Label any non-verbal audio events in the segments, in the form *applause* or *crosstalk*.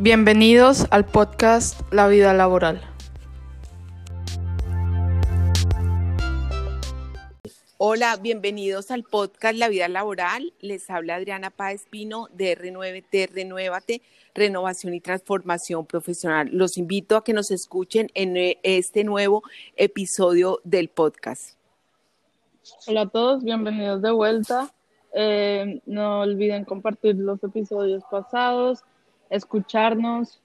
Bienvenidos al podcast La vida laboral. Hola, bienvenidos al podcast La vida laboral. Les habla Adriana Páez Pino de R9T Renuévate, Renovación y Transformación Profesional. Los invito a que nos escuchen en eh, este nuevo episodio del podcast. Hola a todos, bienvenidos de vuelta. Eh, no olviden compartir los episodios pasados escucharnos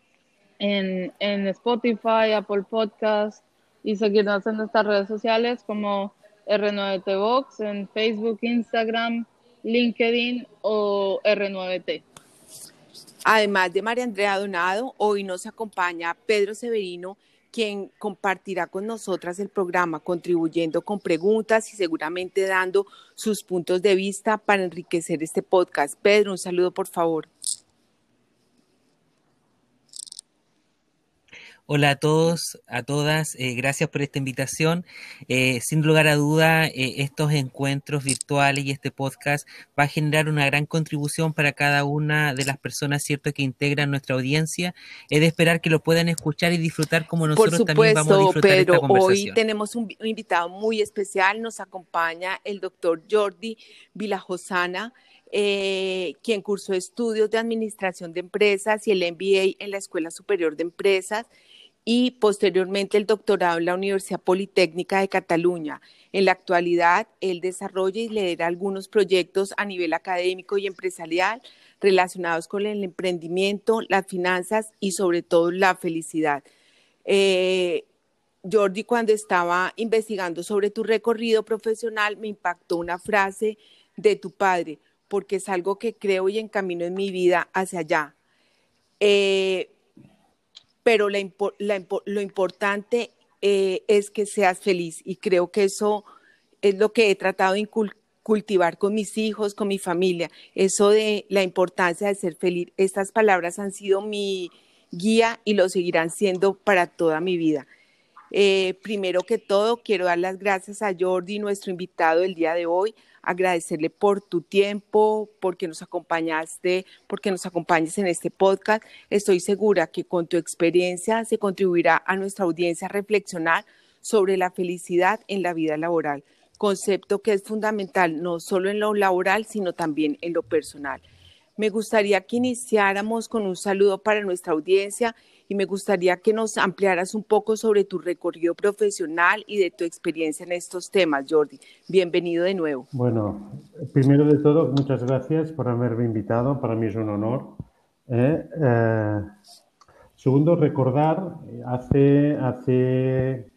en, en Spotify, Apple Podcast y seguirnos en nuestras redes sociales como R9T Box en Facebook, Instagram, LinkedIn o R9T. Además de María Andrea Donado, hoy nos acompaña Pedro Severino, quien compartirá con nosotras el programa, contribuyendo con preguntas y seguramente dando sus puntos de vista para enriquecer este podcast. Pedro, un saludo, por favor. Hola a todos, a todas, eh, gracias por esta invitación. Eh, sin lugar a duda, eh, estos encuentros virtuales y este podcast va a generar una gran contribución para cada una de las personas, cierto, que integran nuestra audiencia. Es de esperar que lo puedan escuchar y disfrutar como nosotros también vamos a disfrutar pero esta Hoy tenemos un, invitado muy especial, nos acompaña el doctor Jordi Vilajosana. quien cursó estudios de administración de empresas y el MBA en la Escuela Superior de Empresas y posteriormente el doctorado en la Universidad Politécnica de Cataluña. En la actualidad, él desarrolla y lidera algunos proyectos a nivel académico y empresarial relacionados con el emprendimiento, las finanzas y sobre todo la felicidad. Eh, Jordi, cuando estaba investigando sobre tu recorrido profesional, me impactó una frase de tu padre, porque es algo que creo y encamino en mi vida hacia allá. Eh, pero lo importante eh, es que seas feliz y creo que eso es lo que he tratado de cultivar con mis hijos, con mi familia, eso de la importancia de ser feliz. Estas palabras han sido mi guía y lo seguirán siendo para toda mi vida. Eh, primero que todo, quiero dar las gracias a Jordi, nuestro invitado del día de hoy, agradecerle por tu tiempo, porque nos acompañaste, porque nos acompañes en este podcast. Estoy segura que con tu experiencia se contribuirá a nuestra audiencia a reflexionar sobre la felicidad en la vida laboral, concepto que es fundamental no solo en lo laboral, sino también en lo personal. Me gustaría que iniciáramos con un saludo para nuestra audiencia y me gustaría que nos ampliaras un poco sobre tu recorrido profesional y de tu experiencia en estos temas, Jordi. Bienvenido de nuevo. Bueno, primero de todo, muchas gracias por haberme invitado. Para mí es un honor. ¿eh? Eh, segundo, recordar, hace, hace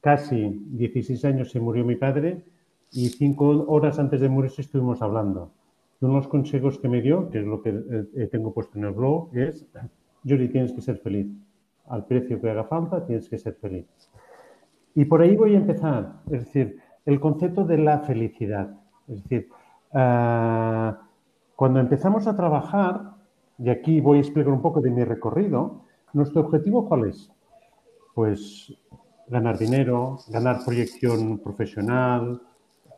casi 16 años se murió mi padre y cinco horas antes de morirse estuvimos hablando. Uno de los consejos que me dio, que es lo que eh, tengo puesto en el blog, es Yuri, tienes que ser feliz. Al precio que haga falta, tienes que ser feliz. Y por ahí voy a empezar. Es decir, el concepto de la felicidad. Es decir, ah, cuando empezamos a trabajar, y aquí voy a explicar un poco de mi recorrido, nuestro objetivo cuál es? Pues ganar dinero, ganar proyección profesional,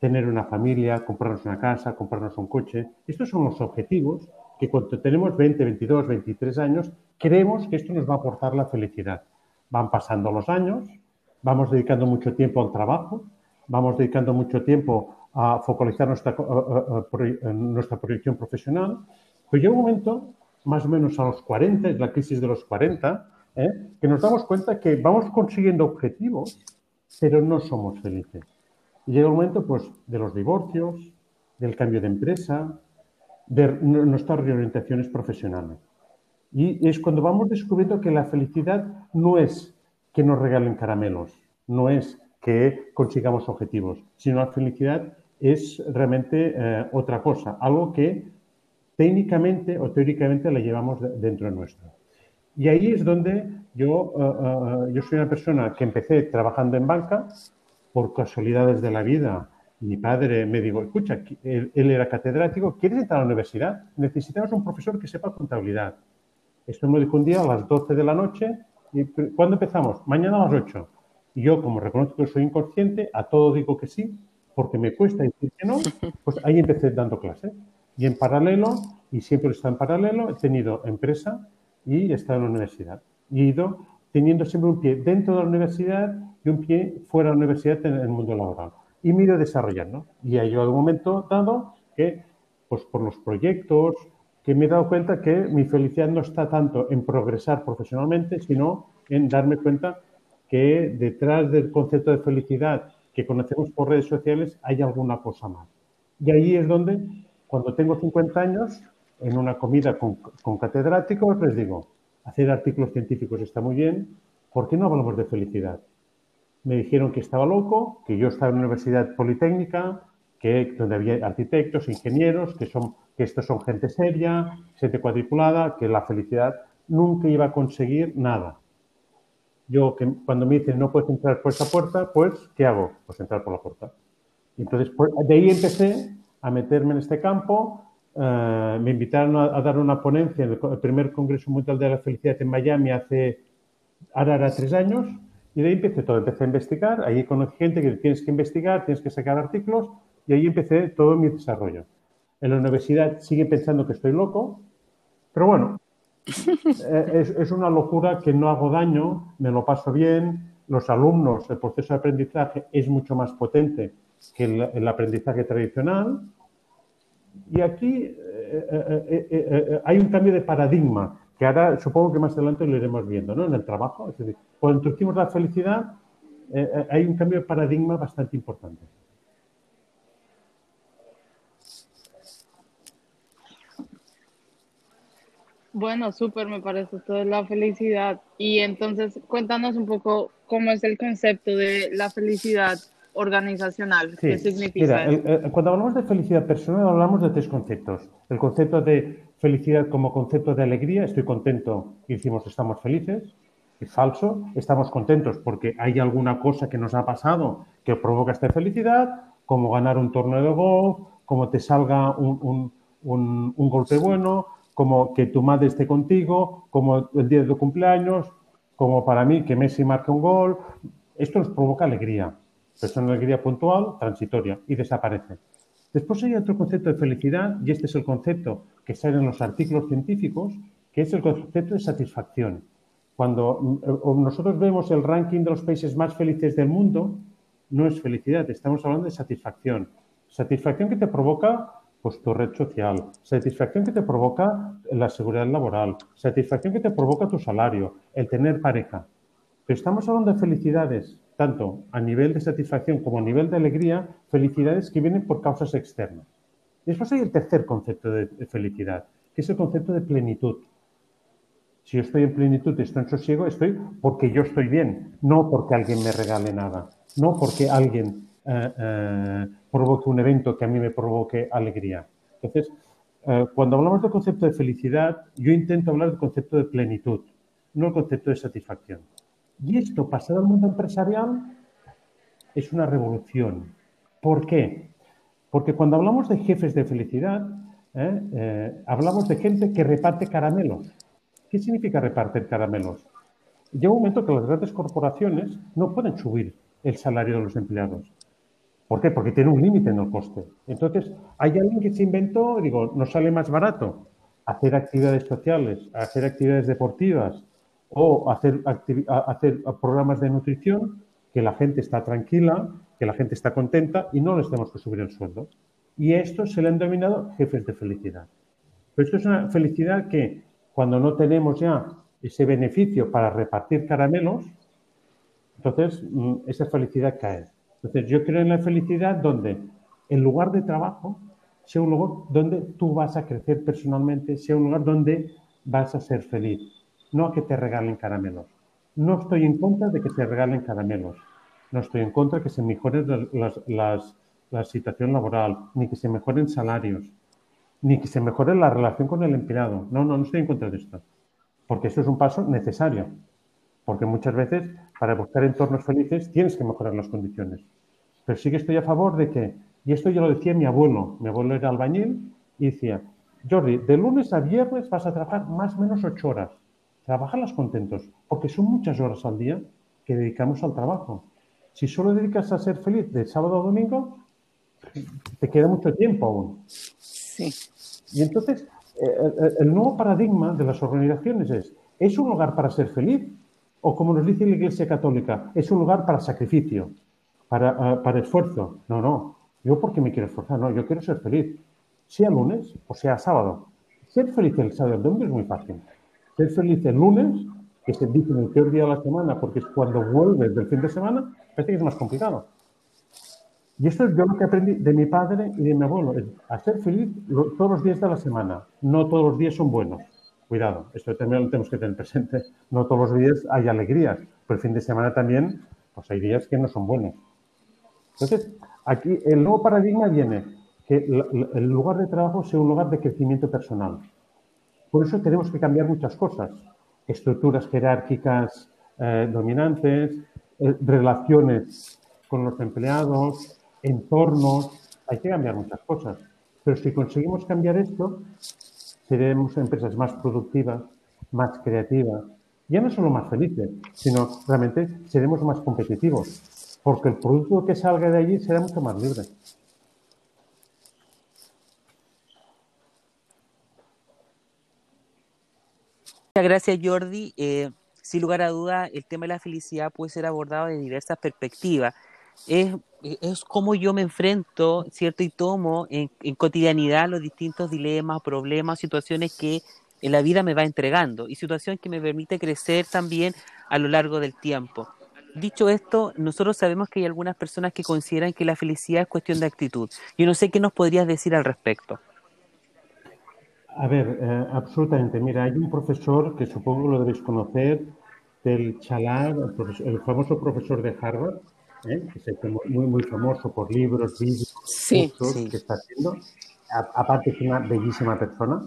tener una familia, comprarnos una casa, comprarnos un coche. Estos son los objetivos que cuando tenemos 20, 22, 23 años, creemos que esto nos va a aportar la felicidad. Van pasando los años, vamos dedicando mucho tiempo al trabajo, vamos dedicando mucho tiempo a focalizar nuestra, nuestra proyección profesional, pero llega un momento, más o menos a los 40, es la crisis de los 40, ¿eh? que nos damos cuenta que vamos consiguiendo objetivos, pero no somos felices. Llega un momento pues, de los divorcios, del cambio de empresa, de nuestras reorientaciones profesionales. Y es cuando vamos descubriendo que la felicidad no es que nos regalen caramelos, no es que consigamos objetivos, sino la felicidad es realmente eh, otra cosa, algo que técnicamente o teóricamente la llevamos dentro de nuestro. Y ahí es donde yo, eh, eh, yo soy una persona que empecé trabajando en banca por casualidades de la vida mi padre me dijo, escucha, él, era catedrático, ¿quieres entrar a la universidad? Necesitamos un profesor que sepa contabilidad. Esto me lo dijo un día a las 12 de la noche. Y, ¿Cuándo empezamos? Mañana a las 8. Y yo, como reconozco que soy inconsciente, a todo digo que sí, porque me cuesta decir que no, *laughs* pues ahí empecé dando clases. Y en paralelo, y siempre está en paralelo, he tenido empresa y he estado en la universidad. Y he ido teniendo siempre un pie dentro de la universidad y un pie fuera de la universidad en el mundo laboral. Y me he ido desarrollando. Y hay un momento dado que, pues por los proyectos, que me he dado cuenta que mi felicidad no está tanto en progresar profesionalmente, sino en darme cuenta que detrás del concepto de felicidad que conocemos por redes sociales hay alguna cosa más. Y ahí es donde, cuando tengo 50 años, en una comida con, con catedráticos, les digo, hacer artículos científicos está muy bien, ¿por qué no hablamos de felicidad? Me dijeron que estaba loco, que yo estaba en una universidad politécnica, que donde había arquitectos, ingenieros, que son que estos son gente seria, gente cuadriculada, que la felicidad nunca iba a conseguir nada. Yo que cuando me dicen no puedes entrar por esa puerta, pues ¿qué hago? Pues entrar por la puerta. Entonces pues, de ahí empecé a meterme en este campo. Eh, me invitaron a, dar una ponencia en el, primer Congreso Mundial de la Felicidad en Miami hace ahora tres años y de ahí empecé todo. Empecé a investigar. Ahí conocí gente que tienes que investigar, tienes que sacar artículos y ahí empecé todo mi desarrollo. En la universidad sigue pensando que estoy loco, pero bueno, *laughs* eh, es, una locura que no hago daño, me lo paso bien, los alumnos, el proceso de aprendizaje es mucho más potente que el, aprendizaje tradicional. Y aquí eh, eh, hay un cambio de paradigma, que ahora supongo que más adelante lo iremos viendo, ¿no? En el trabajo. Es decir, cuando introducimos la felicidad, hay un cambio de paradigma bastante importante. Bueno, súper, me parece toda la felicidad. Y entonces, cuéntanos un poco cómo es el concepto de la felicidad organizacional. ¿Qué significa? Mira, cuando hablamos de felicidad personal, hablamos de tres conceptos. El concepto de felicidad como concepto de alegría, estoy contento y decimos estamos felices. Es falso, estamos contentos porque hay alguna cosa que nos ha pasado que provoca esta felicidad, como ganar un torneo de golf, como te salga un, un, un golpe bueno, como que tu madre esté contigo, como el día de tu cumpleaños, como para mí que Messi marque un gol. Esto nos provoca alegría, pero es una alegría puntual, transitoria y desaparece. Después hay otro concepto de felicidad y este es el concepto que sale en los artículos científicos, que es el concepto de satisfacción. Cuando eh, nosotros vemos el ranking de los países más felices del mundo, no es felicidad, estamos hablando de satisfacción. Satisfacción que te provoca pues tu red social, satisfacción que te provoca la seguridad laboral, satisfacción que te provoca tu salario, el tener pareja. Pero estamos hablando de felicidades, tanto a nivel de satisfacción como a nivel de alegría, felicidades que vienen por causas externas. Después hay el tercer concepto de felicidad, que es el concepto de plenitud. Si yo estoy en plenitud y estoy en sosiego, estoy porque yo estoy bien, no porque alguien me regale nada, no porque alguien eh, eh, provoque un evento que a mí me provoque alegría. Entonces, eh, cuando hablamos del concepto de felicidad, yo intento hablar del concepto de plenitud, no el concepto de satisfacción. Y esto, pasado al mundo empresarial, es una revolución. ¿Por qué? Porque cuando hablamos de jefes de felicidad, hablamos de gente que reparte caramelos. ¿Qué significa repartir caramelos? Llega un momento que las grandes corporaciones no pueden subir el salario de los empleados. ¿Por qué? Porque tiene un límite en el coste. Entonces, hay alguien que se inventó, digo, nos sale más barato hacer actividades sociales, hacer actividades deportivas o hacer, hacer programas de nutrición, que la gente está tranquila, que la gente está contenta y no les tenemos que subir el sueldo. Y esto se le han denominado jefes de felicidad. Pero esto es una felicidad que cuando no tenemos ya ese beneficio para repartir caramelos, entonces mm, esa felicidad cae. Entonces, yo creo en la felicidad donde el lugar de trabajo sea un lugar donde tú vas a crecer personalmente, sea un lugar donde vas a ser feliz, no a que te regalen caramelos. No estoy en contra de que te regalen caramelos, no estoy en contra que se mejore la situación laboral, ni que se mejoren salarios, ni que se mejore la relación con el empleado. No, no, no estoy en contra de esto, porque eso es un paso necesario, porque muchas veces para buscar entornos felices tienes que mejorar las condiciones. Pero sí que estoy a favor de que, y esto ya lo decía mi abuelo, mi abuelo era albañil y decía, Jordi, de lunes a viernes vas a trabajar más o menos ocho horas. Trabajarlas contentos, porque son muchas horas al día que dedicamos al trabajo. Si solo dedicas a ser feliz de sábado a domingo, te queda mucho tiempo aún. Sí. Y entonces, eh, eh, el nuevo paradigma de las organizaciones es, ¿Es un lugar para ser feliz? O como nos dice la Iglesia Católica, es un lugar para sacrificio, para, ah, para esfuerzo. No, no. Yo porque me quiero esforzar, no, yo quiero ser feliz. Sea lunes o sea sábado. Ser feliz el sábado y el domingo es muy fácil. Ser feliz el lunes, que se dice el peor día de la semana, porque es cuando vuelves del fin de semana, parece que es más complicado. Y esto es yo lo que aprendí de mi padre y de mi abuelo, es feliz todos los días de la semana. No todos los días son buenos. Cuidado, esto también lo tenemos que tener presente. No todos los días hay alegrías, pero el fin de semana también, pues hay días que no son buenos. Entonces, aquí el nuevo paradigma viene que el lugar de trabajo sea un lugar de crecimiento personal. Por eso tenemos que cambiar muchas cosas. Estructuras jerárquicas eh, dominantes, eh, relaciones con los empleados, entornos, hay que cambiar muchas cosas. Pero si conseguimos cambiar esto, seremos empresas más productivas, más creativas, ya no solo más felices, sino realmente seremos más competitivos, porque el producto que salga de allí será mucho más libre. Gracias, Jordi. Eh, sin lugar a duda, el tema de la felicidad puede ser abordado de diversas perspectivas es, es como yo me enfrento, ¿cierto? Y tomo en, cotidianidad los distintos dilemas, problemas, situaciones que en la vida me va entregando y situaciones que me permite crecer también a lo largo del tiempo. Dicho esto, nosotros sabemos que hay algunas personas que consideran que la felicidad es cuestión de actitud. Yo no sé qué nos podrías decir al respecto. A ver, eh, absolutamente. Mira, hay un profesor que supongo lo debéis conocer, del Chalar, el famoso profesor de Harvard, ¿eh? que es muy, muy famoso por libros, vídeos, que está haciendo. aparte es una bellísima persona.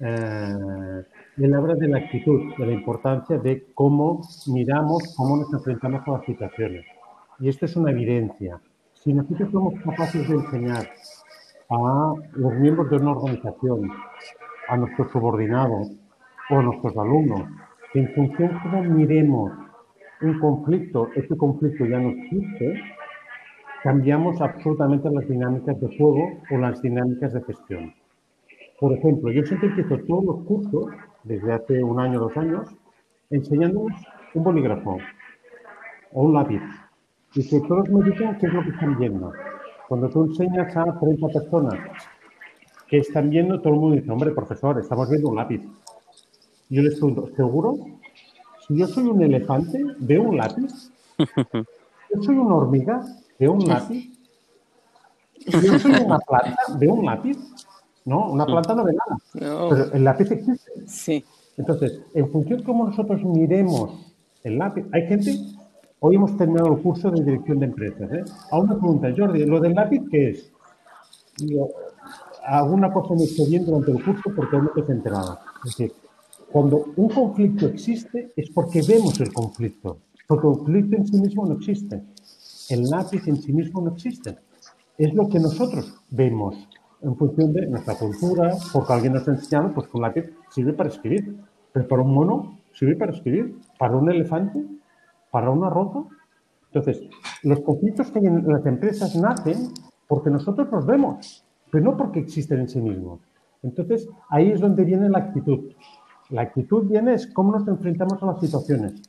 Eh, él habla de la actitud, de la importancia de cómo miramos, cómo nos enfrentamos a las situaciones. Y esto es una evidencia. Si nosotros somos capaces de enseñar a los miembros de una organización, a nuestros subordinados o a nuestros alumnos, en función de cómo miremos un conflicto, este conflicto ya no existe, cambiamos absolutamente las dinámicas de juego o las dinámicas de gestión. Por ejemplo, yo siempre empiezo todos los cursos, desde hace un año, dos años, enseñándoles un bolígrafo o un lápiz. Y que todos me digan qué es lo que están viendo. Cuando tú enseñas a 30 personas que están viendo, todo el mundo dice, hombre, profesor, estamos viendo un lápiz. Yo les pregunto, ¿seguro? Si yo soy un elefante, veo un lápiz. *laughs* Yo soy una hormiga, veo un lápiz. Si yo soy una *laughs* planta, veo un lápiz. No, una planta no ve nada. Pero el lápiz existe. Sí. Entonces, en función de cómo nosotros miremos el lápiz, hay gente, hoy hemos terminado el curso de dirección de empresas. ¿eh? A una pregunta, Jordi, ¿lo del lápiz qué es? Digo, alguna cosa me hizo bien durante el curso porque no te enterada. Es decir, cuando un conflicto existe es porque vemos el conflicto, porque el conflicto en sí mismo no existe. El lápiz en sí mismo no existe. Es lo que nosotros vemos en función de nuestra cultura, porque alguien nos ha enseñado pues, un lápiz sirve para escribir. Pero para un mono sirve para escribir, para un elefante, para una roca. Entonces, los conflictos que hay en las empresas nacen porque nosotros los vemos, pero no porque existen en sí mismos. Entonces, ahí es donde viene la actitud. La actitud viene es cómo nos enfrentamos a las situaciones.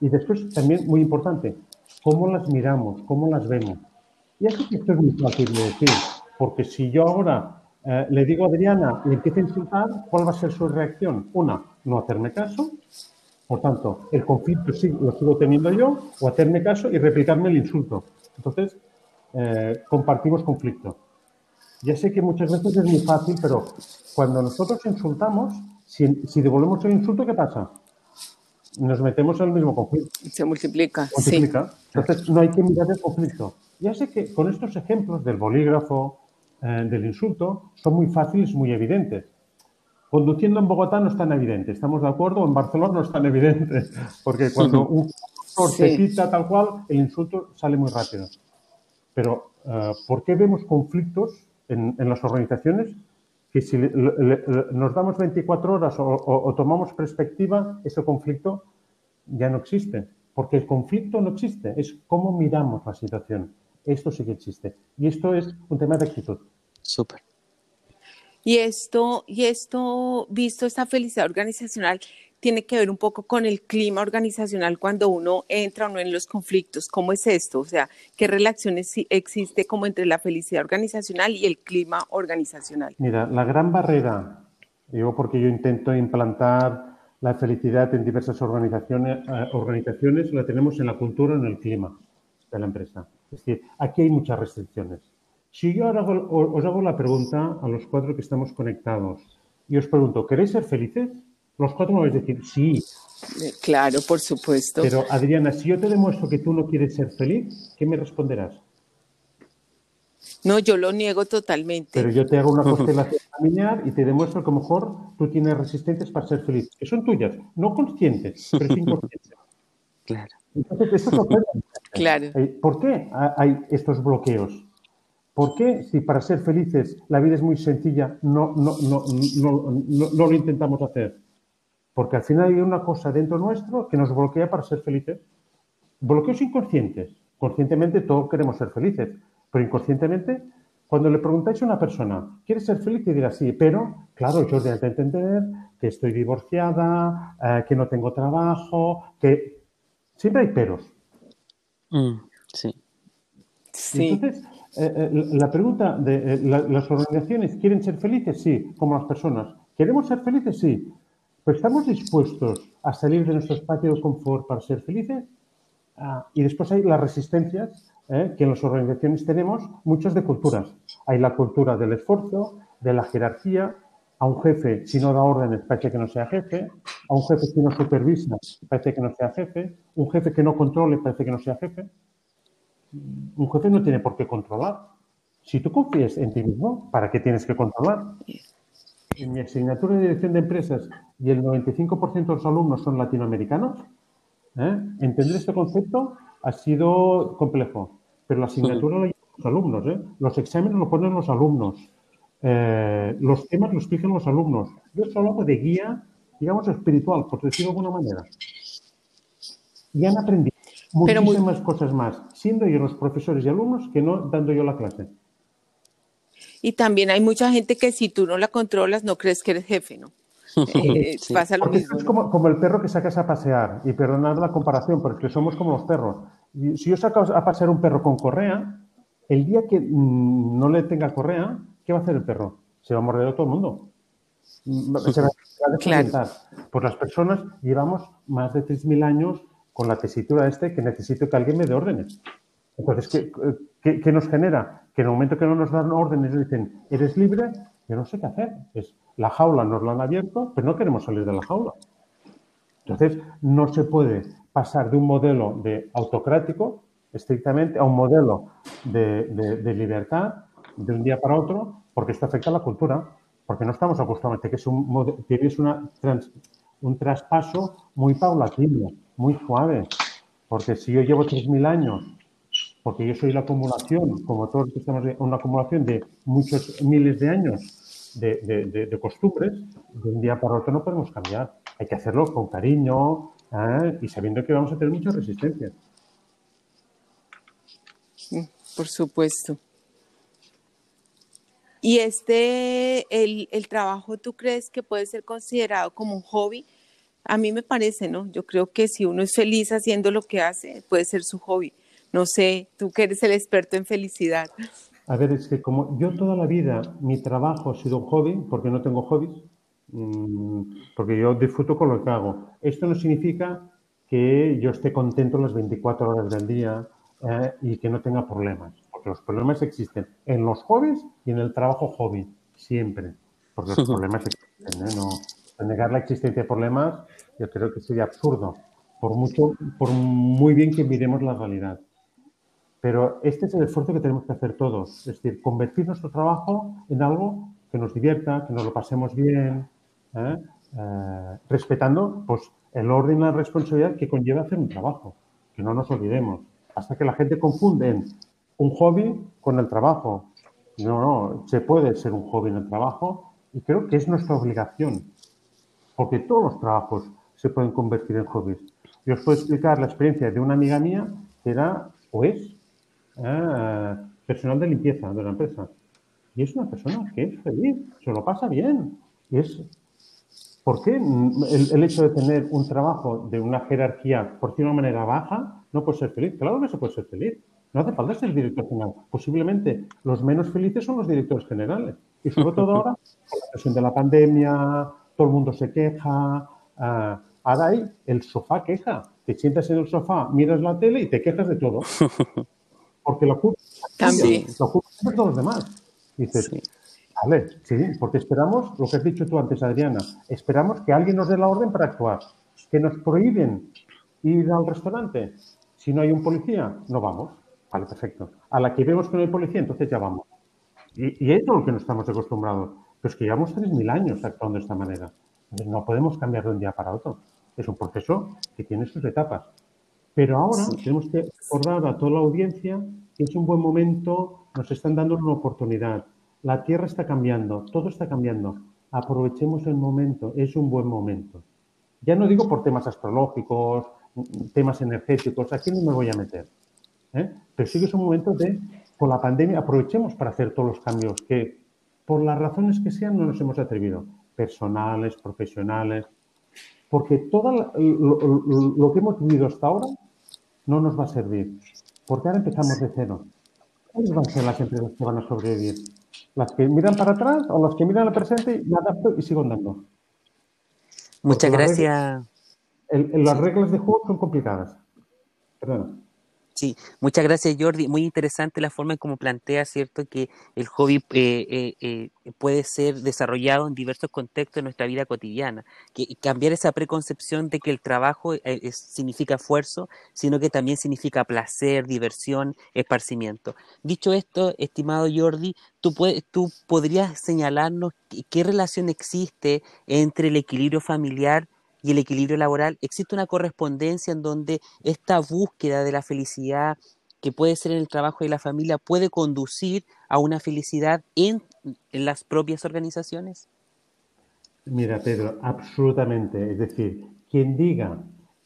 Y después, también muy importante, cómo las miramos, cómo las vemos. Y que esto es muy fácil de decir, porque si yo ahora eh, le digo a Adriana y empieza a insultar, ¿cuál va a ser su reacción? Una, no hacerme caso. Por tanto, el conflicto sí lo sigo teniendo yo, o hacerme caso y replicarme el insulto. Entonces, eh, compartimos conflicto. Ya sé que muchas veces es muy fácil, pero cuando nosotros insultamos, si, devolvemos el insulto, ¿qué pasa? Nos metemos en el mismo conflicto. Se multiplica. multiplica. Entonces, no hay que mirar el conflicto. Ya sé que con estos ejemplos del bolígrafo, eh, del insulto, son muy fáciles, muy evidentes. Conduciendo en Bogotá no es tan evidente, ¿estamos de acuerdo? En Barcelona no es tan evidente, porque cuando *laughs* un se quita tal cual, el insulto sale muy rápido. Pero, eh, ¿por qué vemos conflictos en, en las organizaciones? que si nos damos 24 horas o, tomamos perspectiva, ese conflicto ya no existe. Porque el conflicto no existe, es cómo miramos la situación. Esto sí que existe. Y esto es un tema de actitud. Súper. Y esto, y esto, visto esta felicidad organizacional, tiene que ver un poco con el clima organizacional cuando uno entra o no en los conflictos. ¿Cómo es esto? O sea, ¿qué relaciones existe como entre la felicidad organizacional y el clima organizacional? Mira, la gran barrera, digo porque yo intento implantar la felicidad en diversas organizaciones, eh, organizaciones la tenemos en la cultura, en el clima de la empresa. Es decir, aquí hay muchas restricciones. Si yo ahora os hago la pregunta a los cuatro que estamos conectados y os pregunto, ¿queréis ser felices? Los cuatro vais a decir, sí. Eh, claro, por supuesto. Pero Adriana, si yo te demuestro que tú no quieres ser feliz, ¿qué me responderás? No, yo lo niego totalmente. Pero yo te hago una constelación familiar y te demuestro que a lo mejor tú tienes resistencias para ser feliz, que son tuyas, no conscientes, pero inconscientes. *laughs* Claro. Entonces, esto es Claro. Eh, ¿Por qué hay estos bloqueos? ¿Por qué, si para ser felices la vida es muy sencilla, no, no, no, no, lo intentamos hacer? Porque al final hay una cosa dentro nuestro que nos bloquea para ser felices. Bloqueos inconscientes. Conscientemente todos queremos ser felices, pero inconscientemente, cuando le preguntáis a una persona, ¿quieres ser feliz? Y dirá sí, pero, claro, yo tengo que entender que estoy divorciada, eh, que no tengo trabajo, que siempre hay peros. Mm, sí. sí. Entonces, eh, eh, la pregunta de las organizaciones, ¿quieren ser felices? Sí, como las personas. ¿Queremos ser felices? Sí. ¿Pero estamos dispuestos a salir de nuestro espacio de confort para ser felices? Ah, y después hay las resistencias ¿eh? que en las organizaciones tenemos, muchas de culturas. Hay la cultura del esfuerzo, de la jerarquía. A un jefe, si no da órdenes, parece que no sea jefe. A un jefe, si no supervisa, parece que no sea jefe. Un jefe que no controle, parece que no sea jefe. Un jefe no tiene por qué controlar. Si tú confías en ti mismo, ¿para qué tienes que controlar? En mi asignatura de dirección de empresas y el 95% de los alumnos son latinoamericanos, ¿eh? entender este concepto ha sido complejo, pero la asignatura la llevan los alumnos, ¿eh? los exámenes lo ponen los alumnos, eh, los temas los explican los alumnos. Yo solo hago de guía, digamos, espiritual, por decirlo de alguna manera. Y han aprendido muchísimas cosas más, siendo yo los profesores y alumnos que no dando yo la clase. Y también hay mucha gente que si tú no la controlas, no crees que eres jefe, ¿no? *laughs* Eh, pasa lo mismo. Es como, como, el perro que sacas a pasear, y perdonad la comparación, porque somos como los perros. Si yo saco a pasear un perro con correa, el día que mm, no le tenga correa, ¿qué va a hacer el perro? Se va a morder a todo el mundo. Se va, a *laughs* claro. Pues las personas llevamos más de 3.000 años con la tesitura este que necesito que alguien me dé órdenes. Entonces, ¿qué, qué, qué nos genera? Que en el momento que no nos dan órdenes dicen, eres libre, yo no sé qué hacer. Es, la jaula nos la han abierto, pero no queremos salir de la jaula. Entonces, no se puede pasar de un modelo de autocrático, estrictamente, a un modelo de, libertad de un día para otro, porque esto afecta a la cultura, porque no estamos acostumbrados, que es un, tienes una un traspaso muy paulatino, muy suave, porque si yo llevo 3.000 años, porque yo soy la acumulación, como todos estamos, una acumulación de muchos miles de años de, costumbres, de un día para otro no podemos cambiar. Hay que hacerlo con cariño ¿eh? y sabiendo que vamos a tener muchas resistencias. Por supuesto. ¿Y este, el, el, trabajo, tú crees que puede ser considerado como un hobby? A mí me parece, ¿no? Yo creo que si uno es feliz haciendo lo que hace, puede ser su hobby. No sé, tú que eres el experto en felicidad. A ver, es que como yo toda la vida mi trabajo ha sido un hobby, porque no tengo hobbies, mm, porque yo disfruto con lo que hago. Esto no significa que yo esté contento las 24 horas del día eh, y que no tenga problemas, porque los problemas existen en los hobbies y en el trabajo hobby, siempre, porque los *laughs* problemas existen. ¿eh? No, negar la existencia de problemas yo creo que sería absurdo, por mucho, por muy bien que miremos la realidad. Pero este es el esfuerzo que tenemos que hacer todos, es decir, convertir nuestro trabajo en algo que nos divierta, que nos lo pasemos bien, ¿eh? Eh, respetando pues, el orden y la responsabilidad que conlleva hacer un trabajo, que no nos olvidemos. Hasta que la gente confunde un hobby con el trabajo. No, no, se puede ser un hobby en el trabajo y creo que es nuestra obligación, porque todos los trabajos se pueden convertir en hobbies. Yo os puedo explicar la experiencia de una amiga mía que era o es Ah, personal de limpieza de la empresa. Y es una persona que es feliz, se lo pasa bien. Y es, ¿Por qué el, hecho de tener un trabajo de una jerarquía, por decirlo de una manera baja, no puede ser feliz? Claro que se puede ser feliz. No hace falta ser director general. Posiblemente los menos felices son los directores generales. Y sobre todo ahora, *laughs* con la presión de la pandemia, todo el mundo se queja. Uh, ahora hay el sofá queja. Te sientas en el sofá, miras la tele y te quejas de todo. *laughs* Porque lo culpa, lo culpa de todos los demás. dices, vale, sí, porque esperamos, lo que has dicho tú antes, Adriana, esperamos que alguien nos dé la orden para actuar. Que nos prohíben ir al restaurante. Si no hay un policía, no vamos. Vale, perfecto. A la que vemos que no hay policía, entonces ya vamos. Y, y es lo que no estamos acostumbrados. Pero es que llevamos 3.000 años actuando de esta manera. no podemos cambiar de un día para otro. Es un proceso que tiene sus etapas. Pero ahora tenemos que recordar a toda la audiencia que es un buen momento, nos están dando una oportunidad. La Tierra está cambiando, todo está cambiando. Aprovechemos el momento, es un buen momento. Ya no digo por temas astrológicos, temas energéticos, aquí no me voy a meter. ¿eh? Pero sí que es un momento de, con la pandemia, aprovechemos para hacer todos los cambios que, por las razones que sean, no nos hemos atrevido. Personales, profesionales. Porque todo lo, que hemos vivido hasta ahora no nos va a servir. Porque ahora empezamos de cero. ¿Cuáles van a ser las empresas que van a sobrevivir? ¿Las que miran para atrás o las que miran al presente y me adapto y sigo andando? Muchas gracias. las reglas de juego son complicadas. Perdón. Sí, muchas gracias Jordi. Muy interesante la forma en cómo plantea, ¿cierto?, que el hobby eh, eh, eh, puede ser desarrollado en diversos contextos de nuestra vida cotidiana. Que cambiar esa preconcepción de que el trabajo significa esfuerzo, sino que también significa placer, diversión, esparcimiento. Dicho esto, estimado Jordi, ¿tú, puedes, tú podrías señalarnos qué relación existe entre el equilibrio familiar y el equilibrio laboral, existe una correspondencia en donde esta búsqueda de la felicidad que puede ser en el trabajo y la familia puede conducir a una felicidad en, las propias organizaciones? Mira, Pedro, absolutamente. Es decir, quien diga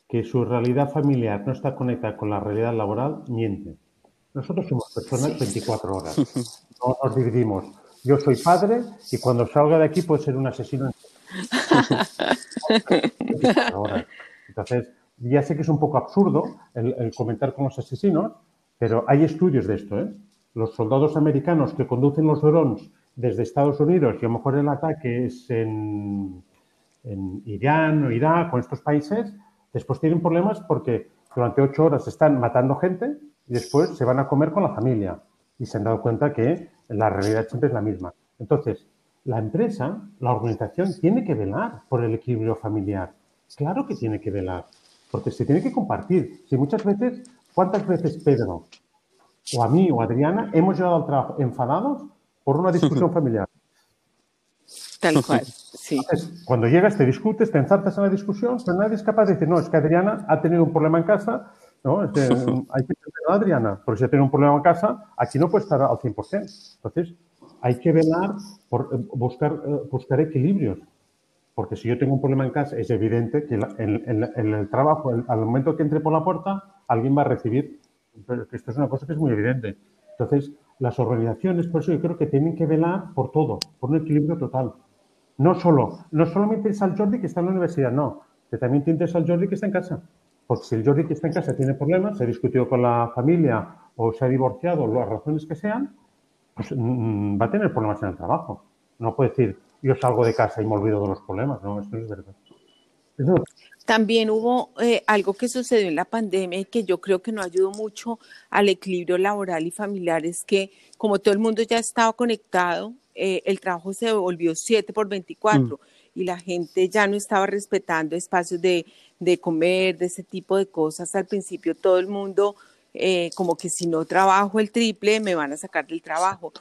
que su realidad familiar no está conectada con la realidad laboral, miente. Nosotros somos personas 24 horas. *laughs* No nos dividimos. Yo soy padre y cuando salga de aquí puede ser un asesino. Entonces, ya sé que es un poco absurdo el, comentar con los asesinos, pero hay estudios de esto. ¿eh? Los soldados americanos que conducen los drones desde Estados Unidos, y a lo mejor el ataque es en, Irán o Irak o en estos países, después tienen problemas porque durante ocho horas están matando gente y después se van a comer con la familia. Y se han dado cuenta que la realidad siempre es la misma. Entonces, la empresa, la organización, tiene que velar por el equilibrio familiar. Claro que tiene que velar, porque se tiene que compartir. Si muchas veces, ¿cuántas veces Pedro o a mí o a Adriana hemos llegado al trabajo enfadados por una discusión *laughs* familiar? Tal cual, sí. cuando llegas, te discutes, te enzartas en la discusión, pero nadie es capaz de decir, no, es que Adriana ha tenido un problema en casa, ¿no? *laughs* hay que entender a Adriana, porque si ha tenido un problema en casa, aquí no puede estar al 100%. Entonces, hay que velar por eh, buscar, eh, buscar equilibrios. Porque si yo tengo un problema en casa, es evidente que en, el trabajo, al momento que entre por la puerta, alguien va a recibir. Pero esto es una cosa que es muy evidente. Entonces, las organizaciones, por eso yo creo que tienen que velar por todo, por un equilibrio total. No solo, no solamente es al Jordi que está en la universidad, no, que también te interesa al Jordi que está en casa. Porque si el Jordi que está en casa tiene problemas, se ha discutido con la familia o se ha divorciado, las razones que sean, pues, mm, va a tener problemas en el trabajo. No puede decir, yo salgo de casa y me olvido de los problemas. No, esto no es verdad. También hubo eh, algo que sucedió en la pandemia y que yo creo que no ayudó mucho al equilibrio laboral y familiar, es que como todo el mundo ya estaba conectado, eh, el trabajo se volvió 7 por 24 mm. y la gente ya no estaba respetando espacios de, de comer, de ese tipo de cosas. Al principio todo el mundo eh, como que si no trabajo el triple, me van a sacar del trabajo.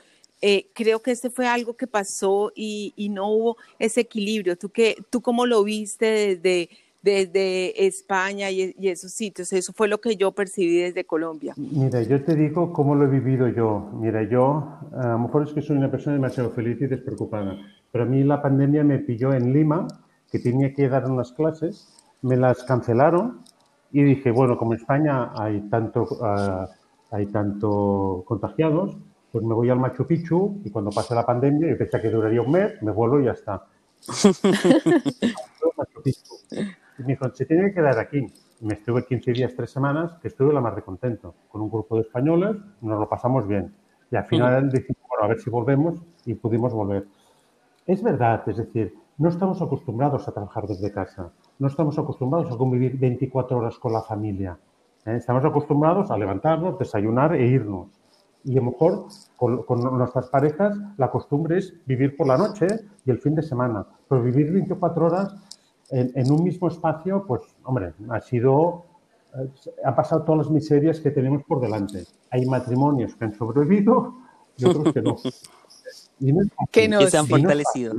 Eh, creo que ese fue algo que pasó y, no hubo ese equilibrio. ¿Tú, qué, tú cómo lo viste desde, desde España y, esos sitios? Eso fue lo que yo percibí desde Colombia. Mira, yo te digo cómo lo he vivido yo. Mira, yo a lo mejor es que soy una persona demasiado feliz y despreocupada, pero a mí la pandemia me pilló en Lima, que tenía que dar unas clases, me las cancelaron y dije, bueno, como en España hay tanto, ah, hay tanto contagiados, pues me voy al Machu Picchu y cuando pase la pandemia, yo pensé que duraría un mes, me vuelvo y ya está. *laughs* y me dijo, se tiene que quedar aquí. Me estuve 15 días, 3 semanas, que estuve la más de contento. Con un grupo de españoles nos lo pasamos bien. Y al final dijimos, bueno, a ver si volvemos y pudimos volver. Es verdad, es decir, no estamos acostumbrados a trabajar desde casa. No estamos acostumbrados a convivir 24 horas con la familia. ¿eh? Estamos acostumbrados a levantarnos, desayunar e irnos. Y a lo mejor con, nuestras parejas la costumbre es vivir por la noche y el fin de semana. Pero vivir 24 horas en, un mismo espacio, pues, hombre, ha sido, eh, ha pasado todas las miserias que tenemos por delante. Hay matrimonios que han sobrevivido y otros que no. *laughs* que, no, se han fortalecido.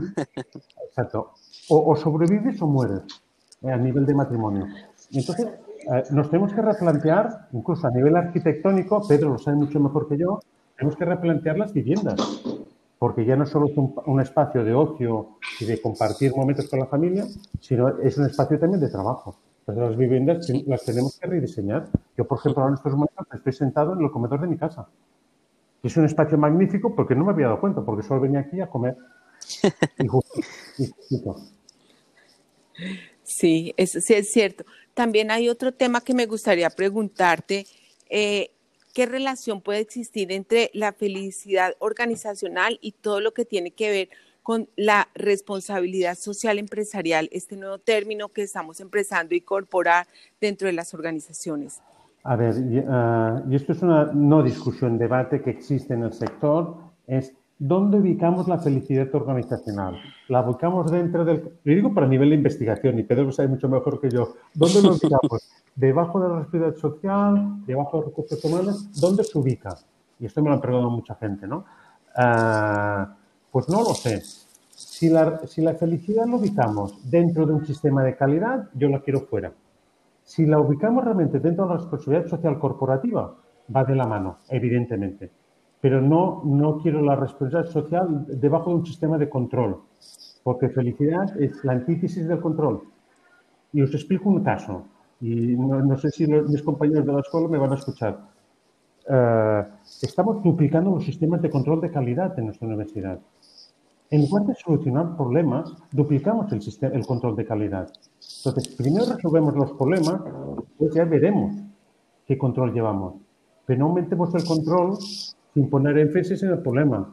exacto. O, sobrevives o mueres a nivel de matrimonio. Entonces, eh, nos tenemos que replantear, incluso a nivel arquitectónico, Pedro lo sabe mucho mejor que yo, tenemos que replantear las viviendas, porque ya no solo es un, espacio de ocio y de compartir momentos con la familia, sino es un espacio también de trabajo. Entonces las viviendas las tenemos que rediseñar. Yo, por ejemplo, ahora en estos momentos estoy sentado en el comedor de mi casa. es un espacio magnífico porque no me había dado cuenta, porque solo venía aquí a comer. *laughs* Sí, eso sí es cierto. También hay otro tema que me gustaría preguntarte. Eh, ¿Qué relación puede existir entre la felicidad organizacional y todo lo que tiene que ver con la responsabilidad social empresarial, este nuevo término que estamos empezando a incorporar dentro de las organizaciones? A ver, ah, y esto es una no discusión, debate que existe en el sector, es ¿Dónde ubicamos la felicidad organizacional? ¿La ubicamos dentro del... Lo digo para nivel de investigación, y Pedro lo sabe mucho mejor que yo. ¿Dónde lo ubicamos? *laughs* ¿Debajo de la responsabilidad social? ¿Debajo de los recursos humanos? ¿Dónde se ubica? Y esto me lo han preguntado mucha gente, ¿no? Ah, pues no lo sé. Si la, si la felicidad la ubicamos dentro de un sistema de calidad, yo la quiero fuera. Si la ubicamos realmente dentro de la responsabilidad social corporativa, va de la mano, evidentemente pero no, no quiero la responsabilidad social debajo de un sistema de control, porque felicidad es la antítesis del control. Y os explico un caso, y no, sé si mis compañeros de la escuela me van a escuchar. Eh, estamos duplicando los sistemas de control de calidad en nuestra universidad. En lugar de solucionar problemas, duplicamos el, sistema, el control de calidad. Entonces, primero resolvemos los problemas, pues ya veremos qué control llevamos. Pero no aumentemos el control sin poner énfasis en el problema.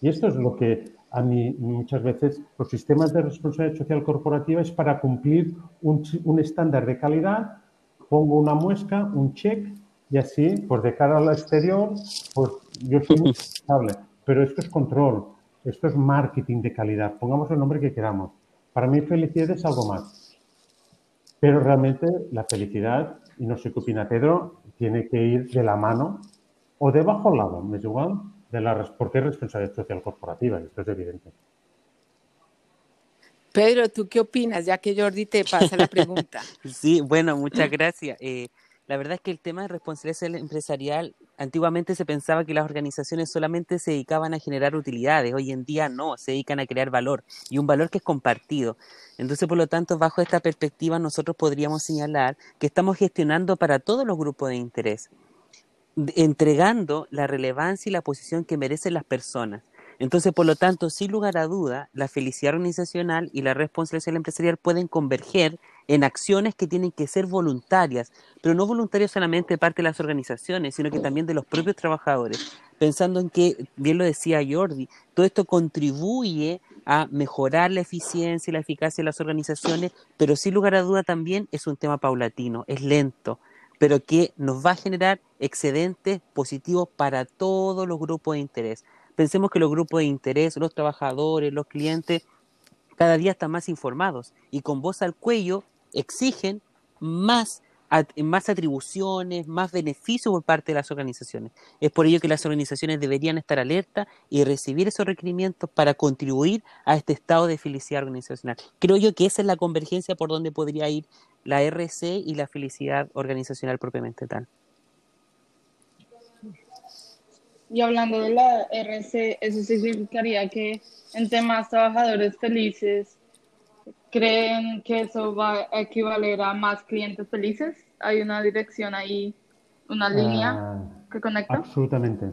Y esto es lo que a mí muchas veces los sistemas de responsabilidad social corporativa es para cumplir un, un estándar de calidad, pongo una muesca, un check y así, pues de cara al exterior, pues yo soy muy *laughs* responsable. Pero esto es control, esto es marketing de calidad, pongamos el nombre que queramos. Para mí felicidad es algo más. Pero realmente la felicidad, y no sé qué opina Pedro, tiene que ir de la mano o de bajo lado, me es igual, de la, porque es responsabilidad social corporativa, esto es evidente. Pedro, ¿tú qué opinas? Ya que Jordi te pasa la pregunta. *laughs* sí, bueno, muchas gracias. Eh, la verdad es que el tema de responsabilidad empresarial, antiguamente se pensaba que las organizaciones solamente se dedicaban a generar utilidades, hoy en día no, se dedican a crear valor y un valor que es compartido. Entonces, por lo tanto, bajo esta perspectiva, nosotros podríamos señalar que estamos gestionando para todos los grupos de interés entregando la relevancia y la posición que merecen las personas. Entonces, por lo tanto, sin lugar a duda, la felicidad organizacional y la responsabilidad empresarial pueden converger en acciones que tienen que ser voluntarias, pero no voluntarias solamente de parte de las organizaciones, sino que también de los propios trabajadores, pensando en que, bien lo decía Jordi, todo esto contribuye a mejorar la eficiencia y la eficacia de las organizaciones, pero sin lugar a duda también es un tema paulatino, es lento, pero que nos va a generar excedentes positivos para todos los grupos de interés. Pensemos que los grupos de interés, los trabajadores, los clientes, cada día están más informados y con voz al cuello exigen más más atribuciones, más beneficios por parte de las organizaciones. Es por ello que las organizaciones deberían estar alertas y recibir esos requerimientos para contribuir a este estado de felicidad organizacional. Creo yo que esa es la convergencia por donde podría ir la RC y la felicidad organizacional propiamente tal. Y hablando de la RC, eso significaría que entre más trabajadores felices, ¿Creen que eso va a equivaler a más clientes felices? ¿Hay una dirección ahí, una línea ah, que conecta? Absolutamente.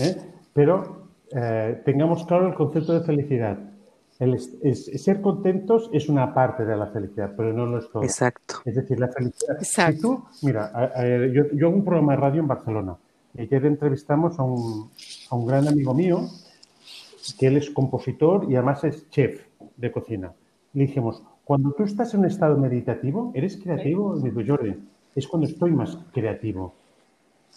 ¿Eh? Pero eh, tengamos claro el concepto de felicidad. El, ser contentos es una parte de la felicidad, pero no lo es todo. Exacto. Es decir, la felicidad. Exacto. tú, mira, yo, yo, hago un programa de radio en Barcelona. Y ayer entrevistamos a un, a un gran amigo mío, que él es compositor y además es chef de cocina. Le dijimos, cuando tú estás en un estado meditativo, ¿eres creativo? Y digo, Jordi, es cuando estoy más creativo.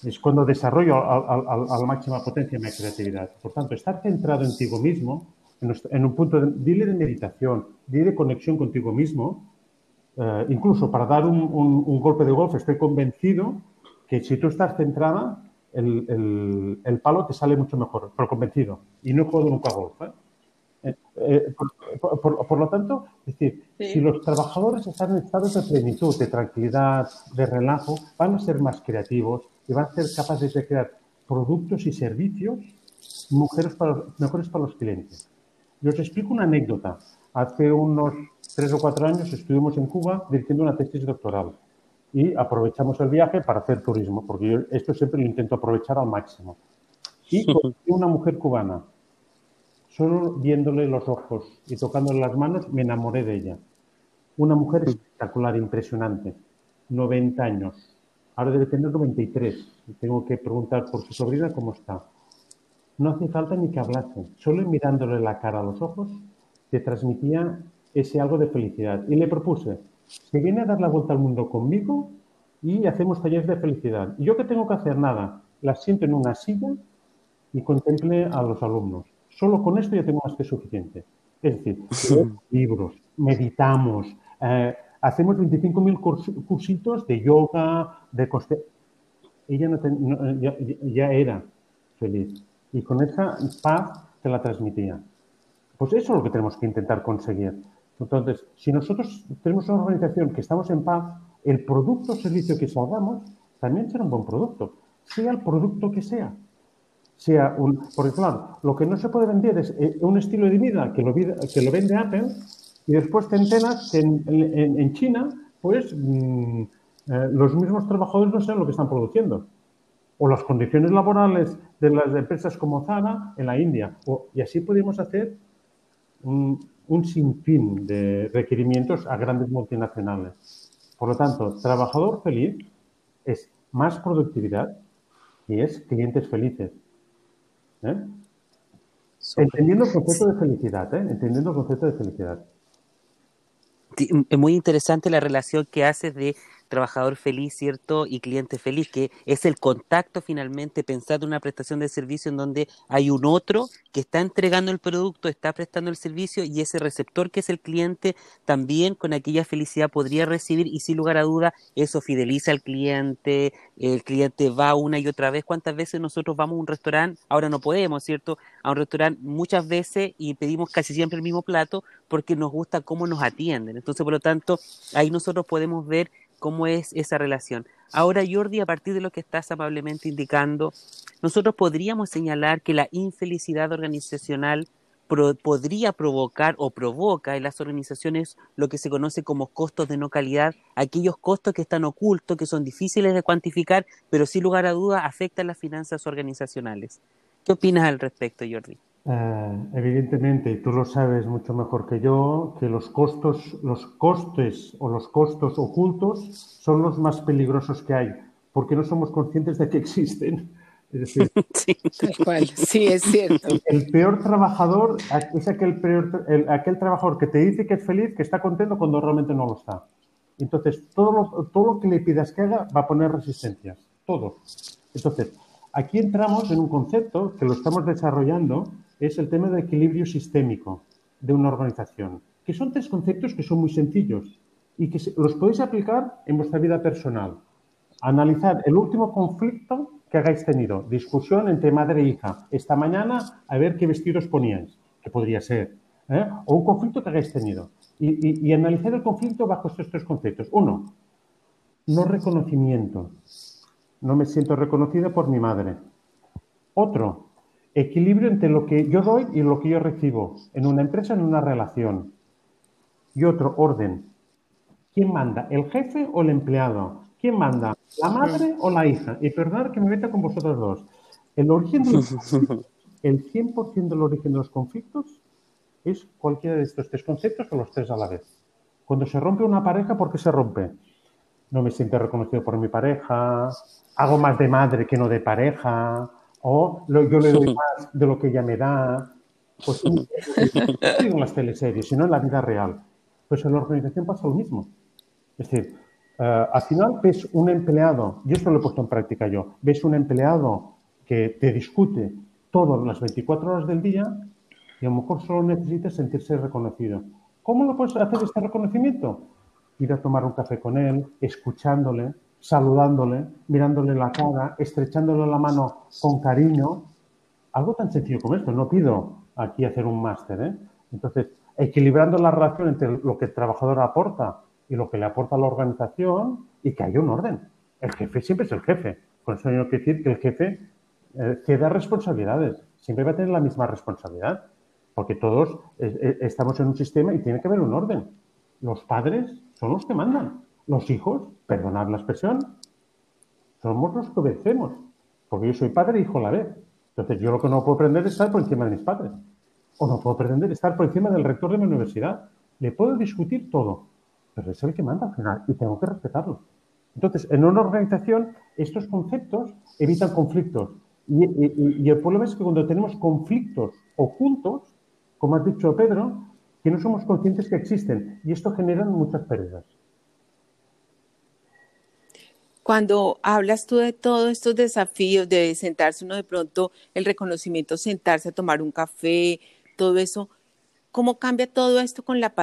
Es cuando desarrollo a, la máxima potencia mi creatividad. Por tanto, estar centrado en ti mismo, en, un punto, de, dile de meditación, dile de conexión contigo mismo, eh, incluso para dar un, golpe de golf, estoy convencido que si tú estás centrada, el, palo te sale mucho mejor, pero convencido. Y no juego nunca golf. ¿eh? Eh, eh, por, lo tanto, es decir, si los trabajadores están en estados de plenitud, de tranquilidad, de relajo, van a ser más creativos y van a ser capaces de crear productos y servicios mejores para los clientes. Y os explico una anécdota. Hace unos tres o cuatro años estuvimos en Cuba dirigiendo una tesis doctoral y aprovechamos el viaje para hacer turismo, porque yo esto siempre lo intento aprovechar al máximo. Y *laughs* una mujer cubana Solo viéndole los ojos y tocándole las manos me enamoré de ella. Una mujer espectacular, impresionante. 90 años. Ahora debe tener 93. Tengo que preguntar por su sobrina cómo está. No hace falta ni que hablase. Solo mirándole la cara a los ojos te transmitía ese algo de felicidad. Y le propuse, se viene a dar la vuelta al mundo conmigo y hacemos talleres de felicidad. ¿Y yo qué tengo que hacer? Nada. La siento en una silla y contemple a los alumnos. Solo con esto ya tengo más que suficiente. Es decir, *laughs* libros, meditamos, eh, hacemos 25.000 cursitos de yoga, de coste. Ella ya, era feliz y con esa paz se la transmitía. Pues eso es lo que tenemos que intentar conseguir. Entonces, si nosotros tenemos una organización que estamos en paz, el producto o servicio que salgamos también será un buen producto, sea el producto que sea sea un... Porque claro, lo que no se puede vender es eh, un estilo de vida que lo, que lo vende Apple y después te enteras que en, China, pues mm, eh, los mismos trabajadores no saben lo que están produciendo. O las condiciones laborales de las empresas como Zara en la India. y así podemos hacer un, un sinfín de requerimientos a grandes multinacionales. Por lo tanto, trabajador feliz es más productividad y es clientes felices. ¿Eh? Entendiendo el concepto de felicidad, ¿eh? Entendiendo el concepto de felicidad. Es muy interesante la relación que haces de trabajador feliz, ¿cierto? Y cliente feliz, que es el contacto finalmente, pensar en una prestación de servicio en donde hay un otro que está entregando el producto, está prestando el servicio y ese receptor que es el cliente también con aquella felicidad podría recibir y sin lugar a duda eso fideliza al cliente, el cliente va una y otra vez. ¿Cuántas veces nosotros vamos a un restaurante? Ahora no podemos, ¿cierto? A un restaurante muchas veces y pedimos casi siempre el mismo plato porque nos gusta cómo nos atienden. Entonces, por lo tanto, ahí nosotros podemos ver cómo es esa relación. Ahora, Jordi, a partir de lo que estás amablemente indicando, nosotros podríamos señalar que la infelicidad organizacional podría provocar o provoca en las organizaciones lo que se conoce como costos de no calidad, aquellos costos que están ocultos, que son difíciles de cuantificar, pero sin lugar a duda afectan las finanzas organizacionales. ¿Qué opinas al respecto, Jordi? Eh, evidentemente, tú lo sabes mucho mejor que yo, que los costos, los costes o los costos ocultos son los más peligrosos que hay, porque no somos conscientes de que existen. Es decir, *laughs* sí, sí, es cierto. El, peor trabajador es aquel, peor, aquel trabajador que te dice que es feliz, que está contento cuando realmente no lo está. Entonces, todo lo, todo lo que le pidas que haga va a poner resistencias, todo. Entonces, aquí entramos en un concepto que lo estamos desarrollando es el tema del equilibrio sistémico de una organización, que son tres conceptos que son muy sencillos y que los podéis aplicar en vuestra vida personal. Analizar el último conflicto que hagáis tenido, discusión entre madre e hija, esta mañana a ver qué vestidos poníais, que podría ser, ¿eh? o un conflicto que hagáis tenido. Y, y analizar el conflicto bajo estos tres conceptos. Uno, no reconocimiento. No me siento reconocida por mi madre. Otro, Equilibrio entre lo que yo doy y lo que yo recibo en una empresa, en una relación. Y otro, orden. ¿Quién manda? ¿El jefe o el empleado? ¿Quién manda? ¿La madre o la hija? Y perdonad que me meta con vosotros dos. El origen *laughs* el 100% del origen de los conflictos es cualquiera de estos tres conceptos o los tres a la vez. Cuando se rompe una pareja, ¿por qué se rompe? No me siento reconocido por mi pareja, hago más de madre que no de pareja, o yo le doy *laughs* más de lo que ella me da. Pues no digo en las teleseries, sino en la vida real. Pues en la organización pasa lo mismo. Es decir, eh, al final ves un empleado, y esto lo he puesto en práctica yo, ves un empleado que te discute todas las 24 horas del día y a lo mejor solo necesitas sentirse reconocido. ¿Cómo lo puedes hacer este reconocimiento? Ir a tomar un café con él, escuchándole, saludándole, mirándole la cara, estrechándole la mano con cariño. Algo tan sencillo como esto. No pido aquí hacer un máster. ¿eh? Entonces, equilibrando la relación entre lo que el trabajador aporta y lo que le aporta a la organización y que haya un orden. El jefe siempre es el jefe. Con eso no quiero decir que el jefe eh, da responsabilidades. Siempre va a tener la misma responsabilidad. Porque todos eh, eh, estamos en un sistema y tiene que haber un orden. Los padres son los que mandan. Los hijos, perdonad la expresión, somos los que obedecemos. Porque yo soy padre e hijo a la vez. Entonces, yo lo que no puedo pretender es estar por encima de mis padres. O no puedo pretender estar por encima del rector de mi universidad. Le puedo discutir todo, pero es el que manda al final y tengo que respetarlo. Entonces, en una organización, estos conceptos evitan conflictos. Y, el problema es que cuando tenemos conflictos ocultos, como has dicho Pedro, que no somos conscientes que existen y esto genera muchas pérdidas. Cuando hablas tú de todos estos desafíos, de sentarse uno de pronto, el reconocimiento, sentarse a tomar un café, todo eso, ¿cómo cambia todo esto con la,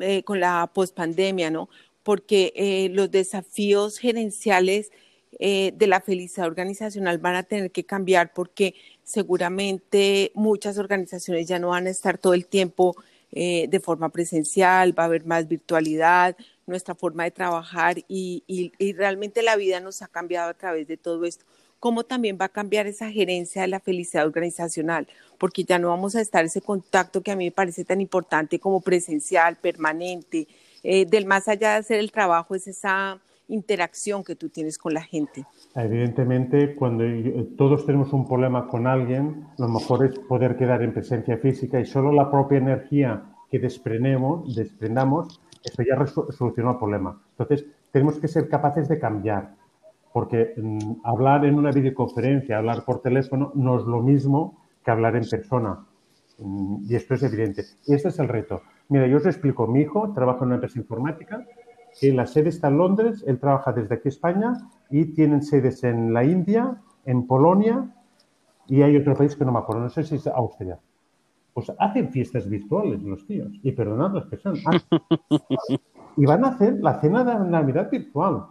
eh, con la pospandemia, no? Porque eh, los desafíos gerenciales eh, de la felicidad organizacional van a tener que cambiar porque seguramente muchas organizaciones ya no van a estar todo el tiempo eh, de forma presencial, va a haber más virtualidad, nuestra forma de trabajar y, realmente la vida nos ha cambiado a través de todo esto. ¿Cómo también va a cambiar esa gerencia de la felicidad organizacional? Porque ya no vamos a estar ese contacto que a mí me parece tan importante como presencial, permanente, eh, del más allá de hacer el trabajo, es esa interacción que tú tienes con la gente. Evidentemente, cuando todos tenemos un problema con alguien, lo mejor es poder quedar en presencia física y solo la propia energía que desprendemos, desprendamos, eso ya soluciona el problema. Entonces, tenemos que ser capaces de cambiar, porque mm, hablar en una videoconferencia, hablar por teléfono, no es lo mismo que hablar en persona. Mm, y esto es evidente. Y este es el reto. Mira, yo os explico. Mi hijo trabaja en una empresa informática que la sede está en Londres, él trabaja desde aquí España y tienen sedes en la India, en Polonia y hay otro país que no me acuerdo, no sé si es Austria. Pues hacen fiestas virtuales los tíos, y perdonad las *laughs* personas. y van a hacer la cena de Navidad virtual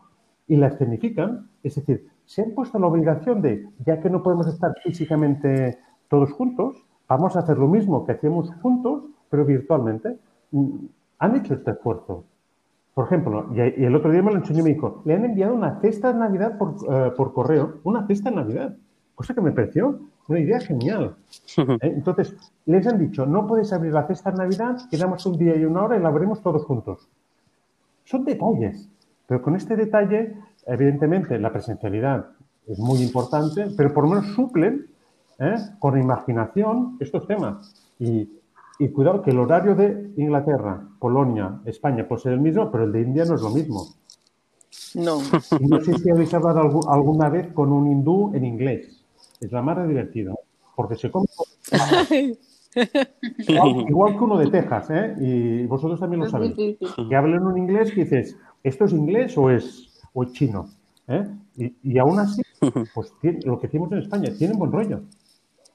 y la escenifican. Es decir, se han puesto la obligación de, ya que no podemos estar físicamente todos juntos, vamos a hacer lo mismo que hacemos juntos, pero virtualmente. Mm, han hecho este esfuerzo. Por ejemplo, y, el otro día me lo enseñó mi hijo, le han enviado una cesta de Navidad eh, por, correo, una cesta de Navidad, cosa que me pareció una idea genial. ¿eh? Entonces, les han dicho, no puedes abrir la cesta de Navidad, quedamos un día y una hora y la abrimos todos juntos. Son detalles, pero con este detalle, evidentemente, la presencialidad es muy importante, pero por lo menos suplen ¿eh? con imaginación estos temas. Y y cuidado que el horario de Inglaterra, Polonia, España puede ser el mismo, pero el de India no es lo mismo. No. no sé si habéis hablado alguna vez con un hindú en inglés. Es la más divertida. Porque se come. *laughs* igual, que uno de Texas, ¿eh? Y vosotros también lo sabéis. Que hablan un inglés y dices, ¿esto es inglés o es, o chino? ¿Eh? Y, aún así, pues lo que hicimos en España, tienen buen rollo.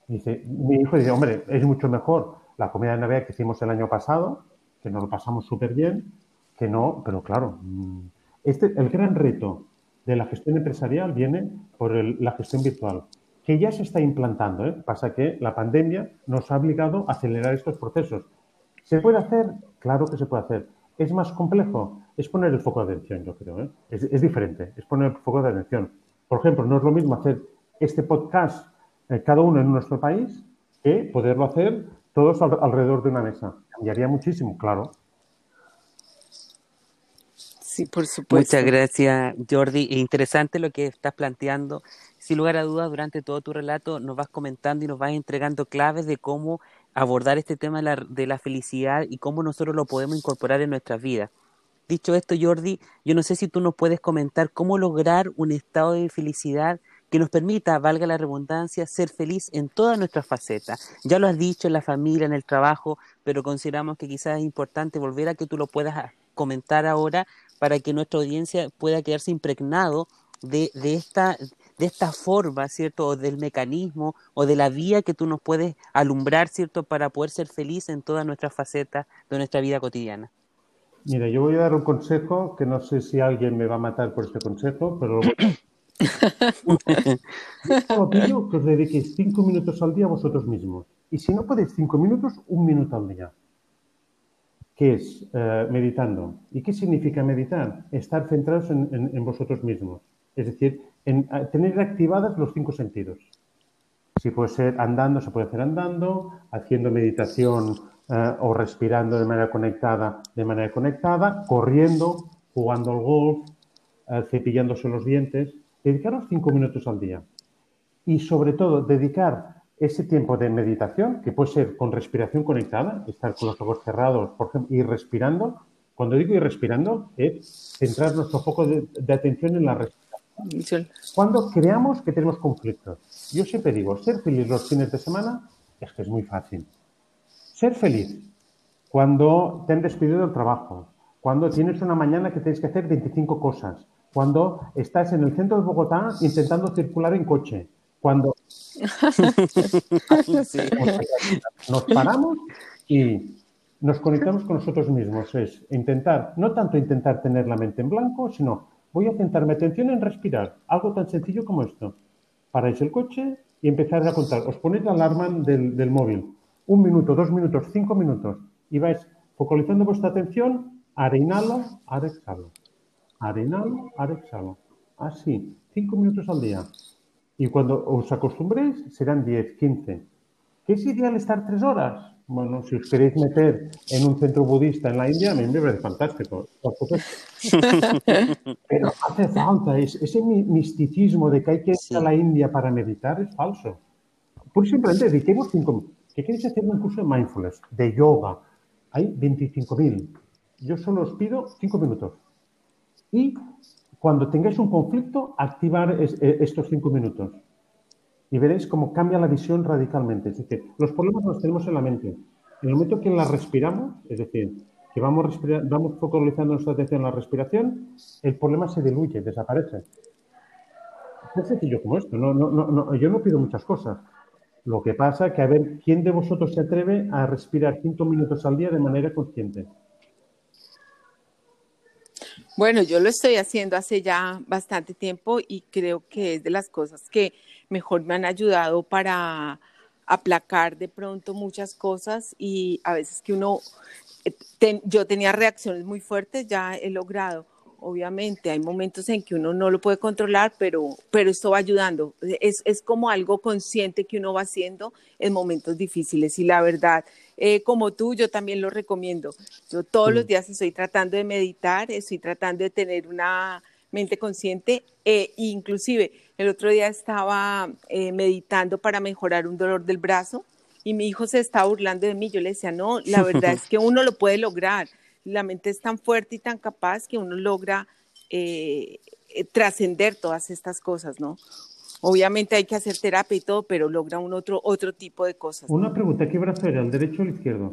Dice, mi hijo dice, hombre, es mucho mejor la comida de Navidad que hicimos el año pasado, que nos lo pasamos súper bien, que no, pero claro, mm, este, el gran reto de la gestión empresarial viene por la gestión virtual, que ya se está implantando. ¿eh? Pasa que la pandemia nos ha obligado a acelerar estos procesos. ¿Se puede hacer? Claro que se puede hacer. ¿Es más complejo? Es poner el foco de atención, yo creo. ¿eh? Es, diferente, es poner el foco de atención. Por ejemplo, no es lo mismo hacer este podcast eh, cada uno en nuestro país que poderlo hacer todos alrededor de una mesa. Cambiaría muchísimo, claro. Sí, por supuesto. Muchas gracias, Jordi. Interesante lo que estás planteando. Sin lugar a dudas, durante todo tu relato nos vas comentando y nos vas entregando claves de cómo abordar este tema de la, de la felicidad y cómo nosotros lo podemos incorporar en nuestras vidas. Dicho esto, Jordi, yo no sé si tú nos puedes comentar cómo lograr un estado de felicidad que nos permita, valga la redundancia, ser feliz en todas nuestras facetas. Ya lo has dicho en la familia, en el trabajo, pero consideramos que quizás es importante volver a que tú lo puedas comentar ahora para que nuestra audiencia pueda quedarse impregnado de, de, esta, de esta forma, ¿cierto? O del mecanismo o de la vía que tú nos puedes alumbrar, ¿cierto? Para poder ser feliz en todas nuestras facetas de nuestra vida cotidiana. Mira, yo voy a dar un consejo que no sé si alguien me va a matar por este consejo, pero lo pido que os dediquéis cinco minutos al día a vosotros mismos. Y si no podéis cinco minutos, un minuto al día. ¿Qué es eh, meditando? ¿Y qué significa meditar? Estar centrados en, vosotros mismos. Es decir, en, tener activadas los cinco sentidos. Si puede ser andando, se puede hacer andando, haciendo meditación eh, o respirando de manera conectada, de manera conectada, corriendo, jugando al golf, eh, cepillándose los dientes. Dedicaros cinco minutos al día. Y sobre todo, dedicar ese tiempo de meditación, que puede ser con respiración conectada, estar con los ojos cerrados, por ejemplo, y respirando. Cuando digo ir respirando, es centrar nuestro foco de, atención en la respiración. Cuando creamos que tenemos conflictos. Yo siempre digo, ser feliz los fines de semana es que es muy fácil. Ser feliz cuando te han despedido del trabajo, cuando tienes una mañana que tienes que hacer 25 cosas, cuando estás en el centro de Bogotá intentando circular en coche, cuando *laughs* nos paramos y nos conectamos con nosotros mismos. Es intentar, no tanto intentar tener la mente en blanco, sino voy a centrarme atención en respirar. Algo tan sencillo como esto. Paráis el coche y empezáis a contar. Os ponéis la alarma del, móvil. Un minuto, dos minutos, cinco minutos. Y vais focalizando vuestra atención. Ahora inhalo, ahora exhalo. Así, cinco minutos al día. Y cuando os acostumbréis, serán 10, 15. ¿Qué es ideal estar tres horas? Bueno, si os queréis meter en un centro budista en la India, a mí me parece fantástico. *laughs* Pero hace falta, ese misticismo de que hay que ir a la India para meditar es falso. Por simplemente dediquemos cinco. ¿Qué queréis hacer un curso de mindfulness, de yoga? Hay 25.000. Yo solo os pido cinco minutos. Y cuando tengáis un conflicto, activar e, estos cinco minutos. Y veréis cómo cambia la visión radicalmente. Es decir, los problemas los tenemos en la mente. En el momento que la respiramos, es decir, que vamos, vamos focalizando nuestra atención en la respiración, el problema se diluye, desaparece. Es sencillo como esto. No, no, no, yo no pido muchas cosas. Lo que pasa es que a ver quién de vosotros se atreve a respirar cinco minutos al día de manera consciente. Bueno, yo lo estoy haciendo hace ya bastante tiempo y creo que es de las cosas que mejor me han ayudado para aplacar de pronto muchas cosas y a veces que uno, eh, yo tenía reacciones muy fuertes, ya he logrado obviamente hay momentos en que uno no lo puede controlar, pero, pero esto va ayudando. Es, es como algo consciente que uno va haciendo en momentos difíciles y la verdad, eh, como tú, yo también lo recomiendo. Yo todos los mm. días estoy tratando de meditar, estoy tratando de tener una mente consciente. Eh, inclusive el otro día estaba eh, meditando para mejorar un dolor del brazo y mi hijo se estaba burlando de mí. Yo le decía, no, la verdad es que uno lo puede lograr la mente es tan fuerte y tan capaz que uno logra trascender todas estas cosas, ¿no? Obviamente hay que hacer terapia y todo, pero logra un otro, otro tipo de cosas. Una pregunta, ¿qué brazo era? ¿El derecho o el izquierdo?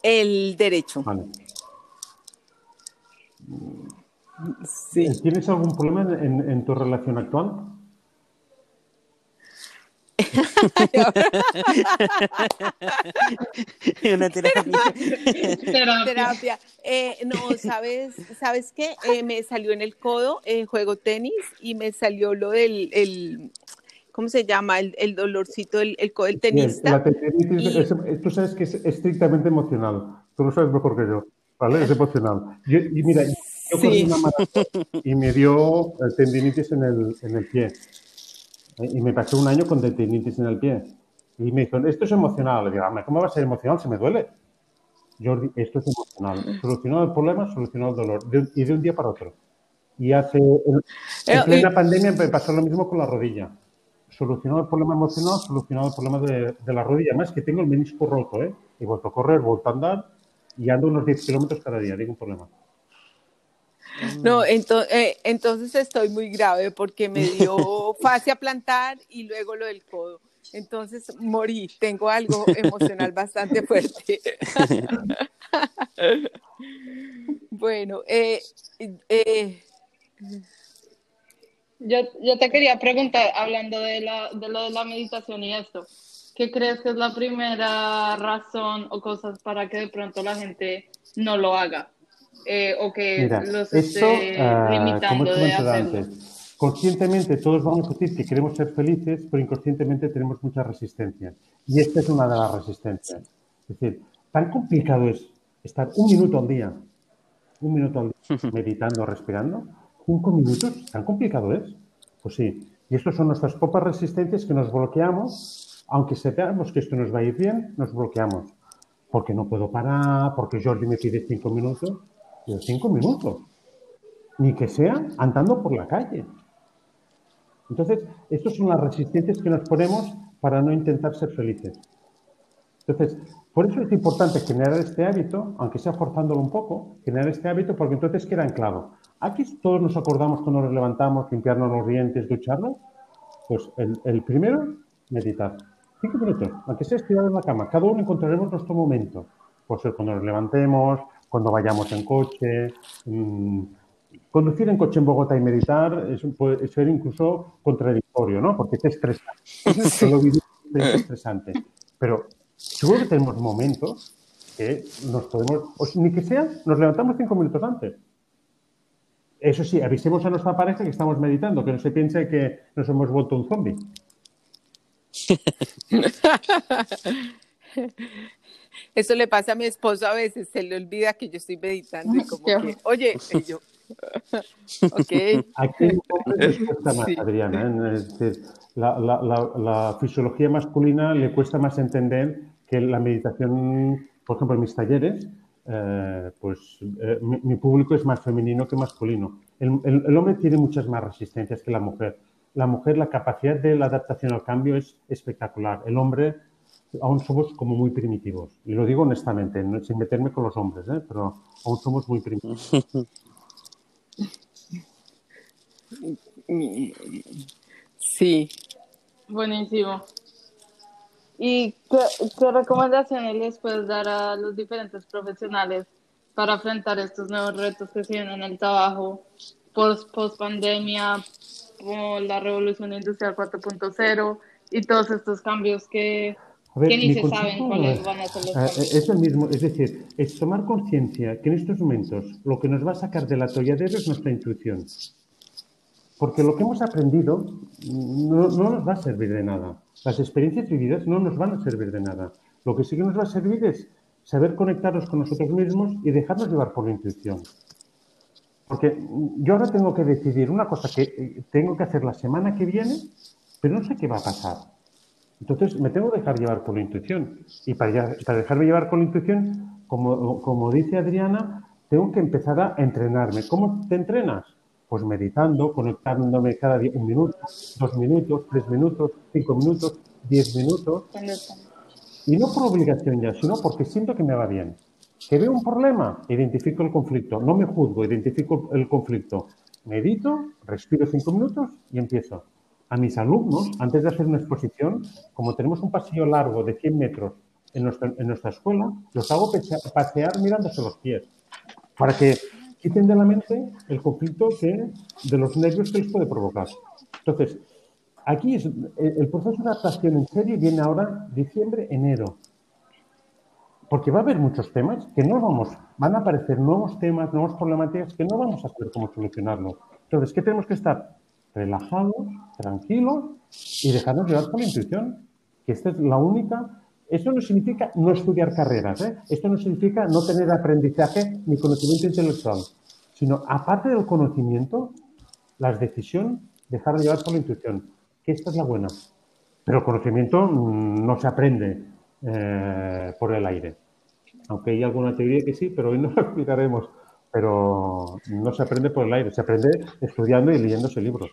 El derecho. Vale. ¿Tienes algún problema en tu relación actual? *laughs* *laughs* Una terapia. terapia. Eh, no, ¿sabes, ¿sabes qué? Eh, me salió en el codo, eh, juego tenis, y me salió lo del, el, ¿cómo se llama? El, el dolorcito, el, el codo del tenista. tú sabes que es estrictamente emocional. Tú lo sabes mejor que yo, ¿vale? Es emocional. y mira, yo corrí una maratón y me dio tendinitis en el, en el pie. Y me pasé un año con tendinitis en el pie. Y me dijo, esto es emocional. Le digo, ¿cómo va a ser emocional? Se me duele. Jordi, esto es emocional. Solucionó el problema, solucionó el dolor. y de un día para otro. Y hace, en, plena pandemia me pasó lo mismo con la rodilla. solucionado el problema emocional, solucionado el problema de, la rodilla. Además que tengo el menisco roto, ¿eh? He vuelto a correr, vuelto a andar y ando unos 10 kilómetros cada día, ningún problema. No, eh, entonces estoy muy grave porque me dio *laughs* fascia plantar y luego lo del codo. Entonces morí, tengo algo emocional *laughs* bastante fuerte. *laughs* bueno, eh, eh, yo, yo, te quería preguntar, hablando de, la, de lo de la meditación y esto, ¿qué crees que es la primera razón o cosas para que de pronto la gente no lo haga? Eh, o que los esté ah, limitando de hacerlo. conscientemente todos vamos a decir que queremos ser felices, pero inconscientemente tenemos mucha resistencia. Y esta es una de las resistencias. Es decir, tan complicado es estar un minuto al día, un minuto al día *laughs* meditando, respirando, cinco minutos, tan complicado es. Pues sí. Y estas son nuestras propias resistencias que nos bloqueamos, aunque sepamos que esto nos va a ir bien, nos bloqueamos. Porque no puedo parar, porque Jordi me pide cinco minutos de cinco minutos. Ni que sea andando por la calle. Entonces, estas son las resistencias que nos ponemos para no intentar ser felices. Entonces, por eso es importante generar este hábito, aunque sea forzándolo un poco, generar este hábito porque entonces queda anclado. Aquí todos nos acordamos cuando nos levantamos, limpiarnos los dientes, ducharnos. Pues el, primero, meditar. Cinco minutos, aunque sea estirado en la cama. Cada uno encontraremos nuestro momento. Por cuando nos levantemos, cuando vayamos en coche. Mm, conducir en coche en Bogotá y meditar es, puede ser incluso contradictorio, ¿no? Porque te estresa. *laughs* es estresante. Pero seguro que tenemos momentos que nos podemos, ni que sea, nos levantamos cinco minutos antes. Eso sí, avisemos a nuestra pareja que estamos meditando, que no se piense que nos hemos vuelto un zombie. *laughs* Eso le pasa a mi esposo a veces, se le olvida que yo estoy meditando y como que, oye, y yo, *laughs* ok. Aquí cuesta *laughs* más, Adriana. ¿eh? la, la, la, fisiología masculina le cuesta más entender que la meditación, por ejemplo, en mis talleres, eh, pues eh, mi, público es más femenino que masculino. El, el, el, hombre tiene muchas más resistencias que la mujer. La mujer, la capacidad de la adaptación al cambio es espectacular. El hombre aún somos como muy primitivos. Y lo digo honestamente, sin meterme con los hombres, ¿eh? pero aún somos muy primitivos. *laughs* Sí. Buenísimo. ¿Y qué, recomendaciones les puedes dar a los diferentes profesionales para enfrentar estos nuevos retos que se vienen en el trabajo post, post pandemia, como la revolución industrial 4.0 y todos estos cambios que que ni se saben cuáles van a ser los Es el mismo, es decir, es tomar conciencia que en estos momentos lo que nos va a sacar del atolladero es nuestra intuición. Porque lo que hemos aprendido no, no, nos va a servir de nada. Las experiencias vividas no nos van a servir de nada. Lo que sí que nos va a servir es saber conectarnos con nosotros mismos y dejarnos llevar por la intuición. Porque yo ahora tengo que decidir una cosa que tengo que hacer la semana que viene, pero no sé qué va a pasar. Entonces me tengo que dejar llevar por la intuición. Y para, dejarme llevar por la intuición, como, como dice Adriana, tengo que empezar a entrenarme. ¿Cómo te entrenas? Pues meditando, conectándome cada día un minuto, dos minutos, tres minutos, cinco minutos, diez minutos. Y no por obligación ya, sino porque siento que me va bien. Que veo un problema, identifico el conflicto. No me juzgo, identifico el conflicto. Medito, respiro cinco minutos y empiezo a mis alumnos, antes de hacer una exposición, como tenemos un pasillo largo de 100 metros en nuestra, en nuestra escuela, los hago pasear mirándose los pies, para que quiten de la mente el conflicto que, de los nervios que les puede provocar. Entonces, aquí es, el proceso de adaptación en serio viene ahora diciembre, enero. Porque va a haber muchos temas que no vamos, van a aparecer nuevos temas, nuevas problemáticas que no vamos a saber cómo solucionarlo. Entonces, ¿qué tenemos que estar? Relajados, tranquilos y dejarnos llevar por la intuición. Que esta es la única. Esto no significa no estudiar carreras, ¿eh? esto no significa no tener aprendizaje ni conocimiento intelectual, sino aparte del conocimiento, la decisión, dejarnos llevar por la intuición, que esta es la buena. Pero el conocimiento mm, no se aprende eh, por el aire. Aunque hay alguna teoría que sí, pero hoy no lo *laughs* explicaremos pero no se aprende por el aire, se aprende estudiando y leyéndose libros.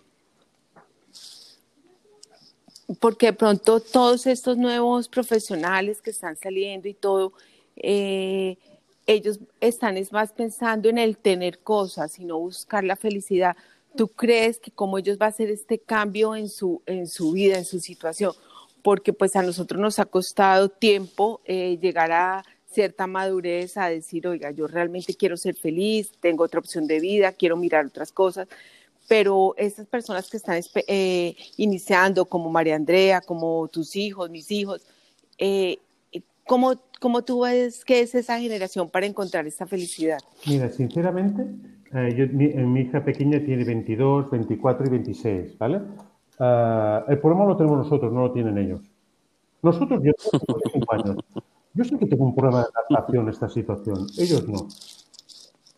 porque de pronto todos estos nuevos profesionales que están saliendo y todo, eh, ellos están es más pensando en el tener cosas y no buscar la felicidad. ¿Tú crees que cómo ellos va a hacer este cambio en su, en su vida, en su situación? Porque pues a nosotros nos ha costado tiempo eh, llegar a cierta madurez a decir, oiga, yo realmente quiero ser feliz, tengo otra opción de vida, quiero mirar otras cosas, pero esas personas que están eh, iniciando, como María Andrea, como tus hijos, mis hijos, eh, ¿cómo, ¿cómo, tú ves que es esa generación para encontrar esta felicidad? Mira, sinceramente, eh, mi, hija pequeña tiene 22, 24 y 26, ¿vale? Ah, el problema lo tenemos nosotros, no lo tienen ellos. Nosotros, yo tengo 5 años. Yo sé que tengo un problema de adaptación a esta situación, ellos no.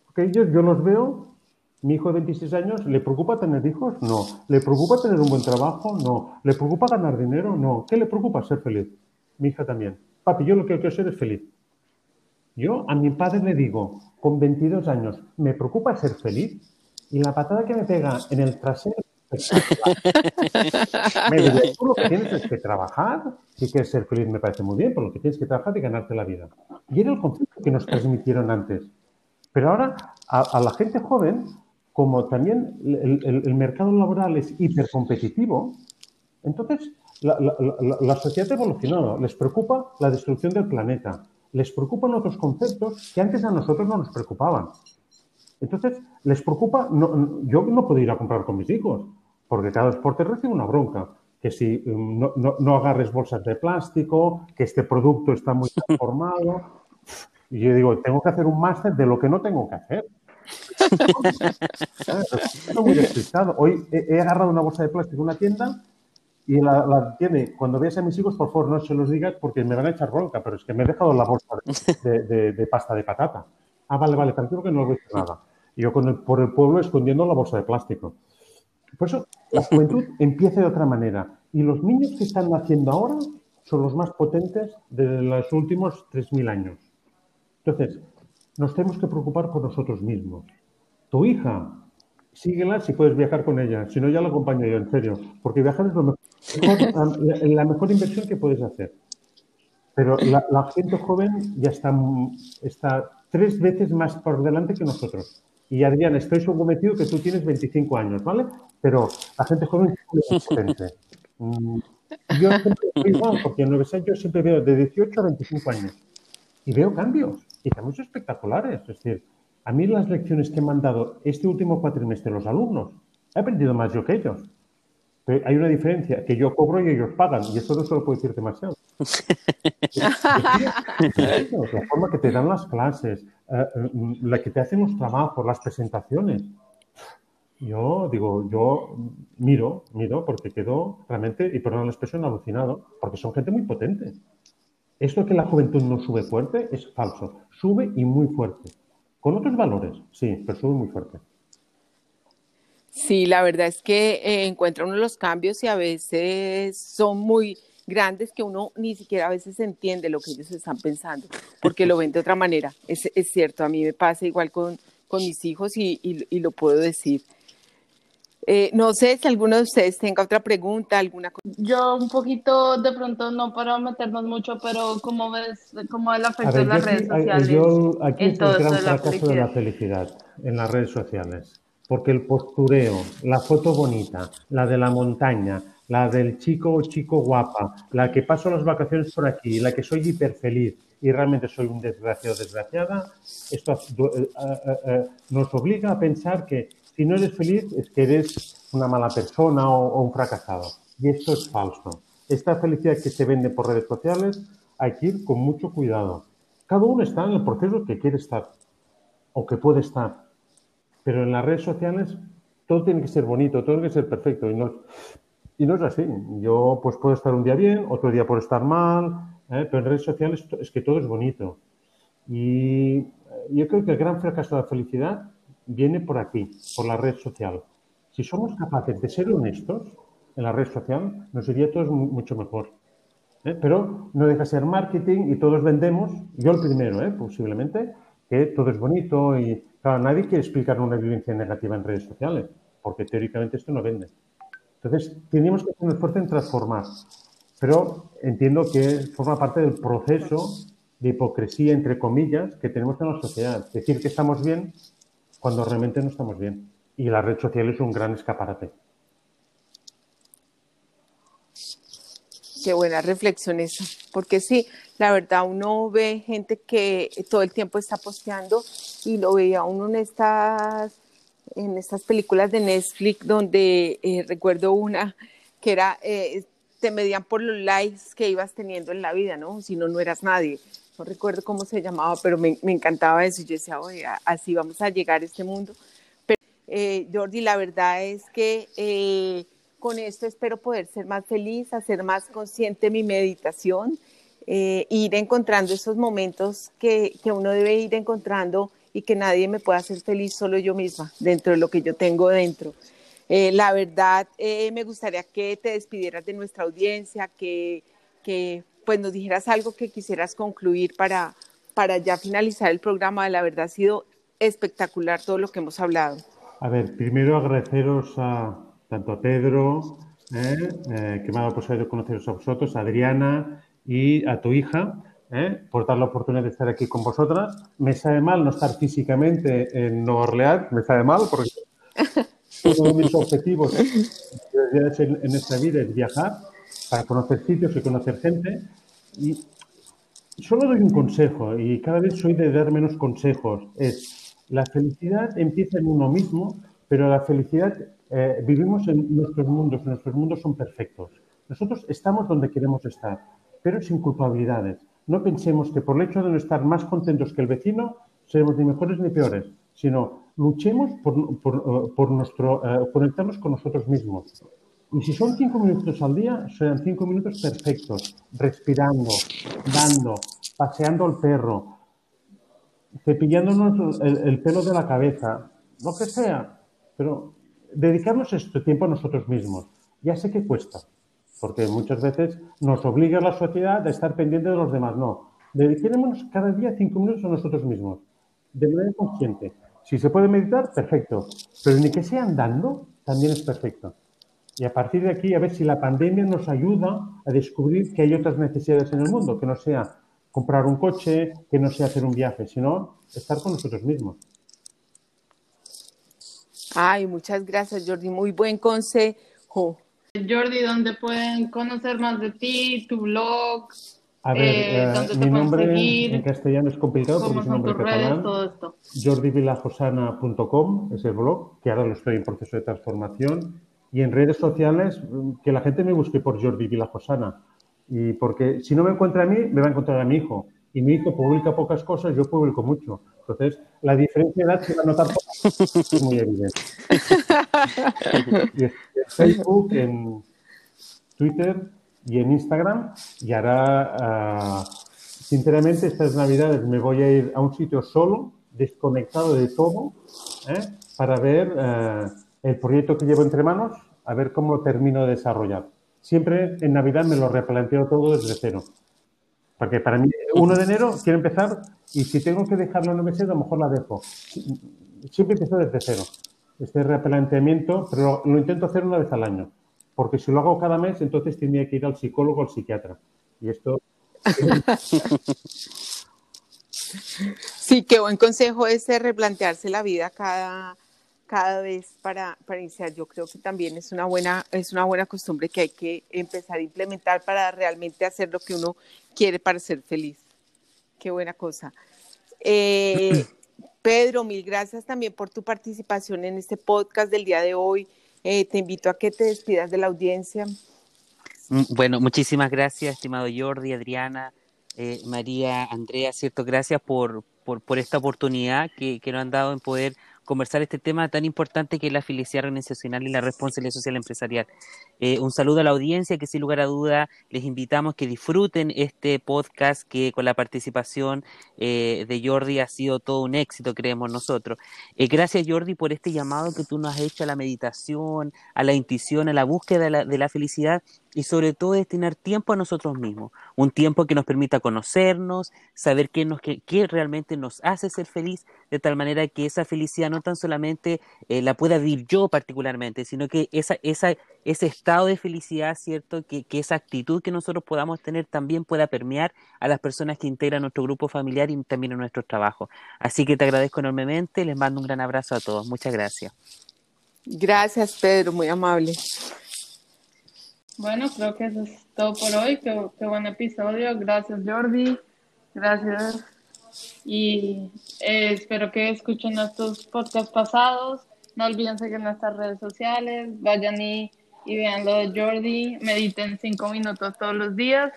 Porque ellos, yo los veo mi hijo de 26 años, ¿le preocupa tener hijos? No. ¿Le preocupa tener un buen trabajo? No. ¿Le preocupa ganar dinero? No. ¿Qué le preocupa? Ser feliz. Mi hija también. Papi, yo lo que quiero ser es feliz. Yo a mi padre le digo, con 22 años, ¿me preocupa ser feliz? Y la patada que me pega en el trasero me dice, tú lo que tienes es que trabajar, si quieres ser feliz me parece muy bien, pero lo que tienes que trabajar es ganarte la vida. Y era el concepto que nos transmitieron antes. Pero ahora a la gente joven como también el, mercado laboral es hipercompetitivo, entonces la, sociedad ha evolucionado. Les preocupa la destrucción del planeta. Les preocupan otros conceptos que antes a nosotros no nos preocupaban. Entonces, les preocupa, yo no puedo ir a comprar con mis hijos, porque cada deporte recibe una bronca. Que si um, no, no agarres bolsas de plástico, que este producto está muy transformado. Y yo digo, tengo que hacer un máster de lo que no tengo que hacer. *laughs* muy despistado. Hoy he, agarrado una bolsa de plástico en una tienda y la, tiene. Cuando veas a mis hijos, por favor, no se los digas porque me van a echar bronca, pero es que me he dejado la bolsa de, pasta de patata. Ah, vale, vale, tranquilo que no voy a decir nada. Y yo por el pueblo escondiendo la bolsa de plástico. Por eso la juventud *laughs* empieza de otra manera. Y los niños que están naciendo ahora son los más potentes de los últimos 3.000 años. Entonces, nos tenemos que preocupar por nosotros mismos. Tu hija, síguela si puedes viajar con ella, si no ya la acompaño yo, en serio, porque viajar es lo mejor, *laughs* la, mejor inversión que puedes hacer. Pero la, gente joven ya está, está tres veces más por delante que nosotros. Y Adrián, estoy comprometido que tú tienes 25 años, ¿vale? Pero la gente joven es diferente. Mm, yo siempre, porque en Nueva yo siempre veo de 18 a 25 años y veo cambios y cambios espectaculares. Es decir, a mí las lecciones que me han dado este último cuatrimestre los alumnos, he aprendido más yo que ellos. Pero hay una diferencia, que yo cobro y ellos pagan, y eso no se lo puedo decir demasiado. *laughs* la forma que te dan las clases, eh, eh, la que te hacen los trabajos, las presentaciones. Yo digo, yo miro, miro, porque quedo realmente, y perdón la expresión, alucinado, porque son gente muy potente. Esto que la juventud no sube fuerte es falso. Sube y muy fuerte. Con otros valores, sí, pero sube muy fuerte. Sí, la verdad es que eh, encuentra uno los cambios y a veces son muy grandes que uno ni siquiera a veces entiende lo que ellos están pensando, porque lo ven de otra manera. Es, cierto, a mí me pasa igual con, mis hijos y lo puedo decir. Eh, no sé si alguno de ustedes tenga otra pregunta, alguna cosa. Yo un poquito, de pronto, no para meternos mucho, pero ¿cómo ves cómo el efecto de las redes sociales? Yo, aquí es el gran fracaso de la felicidad en las redes sociales. Porque el postureo, la foto bonita, la de la montaña, la del chico o chico guapa, la que paso las vacaciones por aquí, la que soy hiper feliz y realmente soy un desgraciado desgraciada, esto eh, eh, nos obliga a pensar que si no eres feliz es que eres una mala persona o, un fracasado. Y esto es falso. Esta felicidad que se vende por redes sociales hay que ir con mucho cuidado. Cada uno está en el proceso que quiere estar o que puede estar. Pero en las redes sociales todo tiene que ser bonito, todo tiene que ser perfecto. Y no, y no es así. Yo pues puedo estar un día bien, otro día puedo estar mal, ¿eh? pero en redes sociales es que todo es bonito. Y eh, yo creo que el gran fracaso de la felicidad viene por aquí, por la red social. Si somos capaces de ser honestos en la red social, nos iría todo mucho mejor. ¿eh? Pero no deja ser marketing y todos vendemos, yo el primero, ¿eh? posiblemente, que todo es bonito y claro, nadie quiere explicar una vivencia negativa en redes sociales, porque teóricamente esto no vende. Entonces, tenemos que hacer un esfuerzo en transformar, pero entiendo que forma parte del proceso de hipocresía, entre comillas, que tenemos en la sociedad. Decir que estamos bien cuando realmente no estamos bien. Y la red social es un gran escaparate. Qué buena reflexión esa, porque sí, la verdad uno ve gente que todo el tiempo está posteando y lo veía uno en estas, en estas películas de Netflix donde eh, recuerdo una que era, eh, te medían por los likes que ibas teniendo en la vida, ¿no? Si no, no eras nadie. No recuerdo cómo se llamaba, pero me, me encantaba eso. Yo decía, oye, así vamos a llegar a este mundo. Pero, eh, Jordi, la verdad es que con esto espero poder ser más feliz, hacer más consciente mi meditación, eh, ir encontrando esos momentos que, que, uno debe ir encontrando y que nadie me pueda hacer feliz, solo yo misma, dentro de lo que yo tengo dentro. Eh, la verdad, eh, me gustaría que te despidieras de nuestra audiencia, que, que pues nos dijeras algo que quisieras concluir para, para ya finalizar el programa. La verdad ha sido espectacular todo lo que hemos hablado. A ver, primero agradeceros a, tanto a Pedro, eh, eh, que me ha dado posibilidad de conoceros a vosotros, a Adriana y a tu hija, eh, por dar la oportunidad de estar aquí con vosotras. Me sabe mal no estar físicamente en Nueva Orleans, me sabe mal porque *laughs* uno de mis objetivos en, en esta vida es viajar para conocer sitios y conocer gente. Y solo doy un consejo y cada vez soy de dar menos consejos. Es la felicidad empieza en uno mismo, pero la felicidad eh, vivimos en nuestros mundos, nuestros mundos son perfectos. Nosotros estamos donde queremos estar, pero sin culpabilidades. No pensemos que por el hecho de no estar más contentos que el vecino, seremos ni mejores ni peores, sino luchemos por, por nuestro, eh, conectarnos con nosotros mismos. Y si son cinco minutos al día, serán cinco minutos perfectos, respirando, dando, paseando al perro, cepillándonos el, el pelo de la cabeza, lo que sea, pero dedicarnos este tiempo a nosotros mismos. Ya sé que cuesta, porque muchas veces nos obliga la sociedad a estar pendiente de los demás. No, dediquémonos cada día cinco minutos a nosotros mismos, de manera consciente. Si se puede meditar, perfecto, pero ni que sea andando, también es perfecto. Y a partir de aquí, a ver si la pandemia nos ayuda a descubrir que hay otras necesidades en el mundo, que no sea comprar un coche, que no sea hacer un viaje, sino estar con nosotros mismos. Ay, muchas gracias, Jordi. Muy buen consejo. Jordi, ¿dónde pueden conocer más de ti, tu blog? A ver, eh, eh, mi nombre en castellano es complicado porque es un nombre catalán. JordiVilajosana.com es el blog, que ahora lo estoy en proceso de transformación. Y en redes sociales, que la gente me busque por Jordi Vilajosana. Y porque si no me encuentra a mí, me va a encontrar a mi hijo. Y mi hijo publica pocas cosas, yo publico mucho. Entonces, la diferencia de edad se va a notar es muy evidente. *laughs* Facebook, en Twitter y en Instagram. Y ahora, sinceramente, estas navidades me voy a ir a un sitio solo, desconectado de todo, ¿eh? para ver uh, el proyecto que llevo entre manos, a ver cómo lo termino de desarrollar. Siempre en Navidad me lo replanteo todo desde cero. Porque para mí, 1 de enero quiero empezar y si tengo que dejarlo en meses, a lo mejor la dejo. Siempre empiezo desde cero. Este replanteamiento, pero lo intento hacer una vez al año. Porque si lo hago cada mes, entonces tendría que ir al psicólogo o al psiquiatra. Y esto. *laughs* Sí, qué buen consejo ese replantearse la vida cada, cada vez para, para iniciar. Yo creo que también es una, buena, es una buena costumbre que hay que empezar a implementar para realmente hacer lo que uno quiere para ser feliz. Qué buena cosa. Eh, *clears throat* Pedro, mil gracias también por tu participación en este podcast del día de hoy. Eh, te invito a que te despidas de la audiencia. Mm, bueno, muchísimas gracias, estimado Jordi, Adriana, eh, María, Andrea, cierto, gracias por, por, por esta oportunidad que, que nos han dado en poder conversar este tema tan importante que es la felicidad organizacional y la responsabilidad social empresarial. Eh, un saludo a la audiencia que sin lugar a duda les invitamos que disfruten este podcast que con la participación eh, de Jordi ha sido todo un éxito, creemos nosotros. Eh, gracias Jordi por este llamado que tú nos has hecho a la meditación, a la intuición, a la búsqueda de la, de la felicidad y sobre todo destinar tiempo a nosotros mismos, un tiempo que nos permita conocernos, saber qué, nos, qué, realmente nos hace ser feliz, de tal manera que esa felicidad no tan solamente eh, la pueda vivir yo particularmente, sino que esa, esa, ese estado de felicidad, ¿cierto? Que, que esa actitud que nosotros podamos tener también pueda permear a las personas que integran nuestro grupo familiar y también en nuestro trabajo. Así que te agradezco enormemente, les mando un gran abrazo a todos. Muchas gracias. Gracias, Pedro, muy amable. Bueno, creo que eso es todo por hoy. Qué, buen episodio. Gracias, Jordi. Gracias. Y eh, espero que escuchen nuestros podcasts pasados. No olviden seguir nuestras redes sociales. Vayan y, y vean lo de Jordi. Mediten cinco minutos todos los días.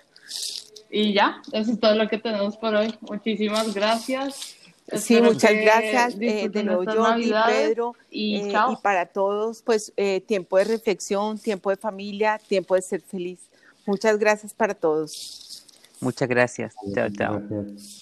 Y ya, eso es todo lo que tenemos por hoy. Muchísimas gracias. Sí, muchas gracias eh, de nuevo Jordi, Pedro y, eh, y, para todos, pues eh, tiempo de reflexión, tiempo de familia, tiempo de ser feliz. Muchas gracias para todos. Muchas gracias. Chao, chao.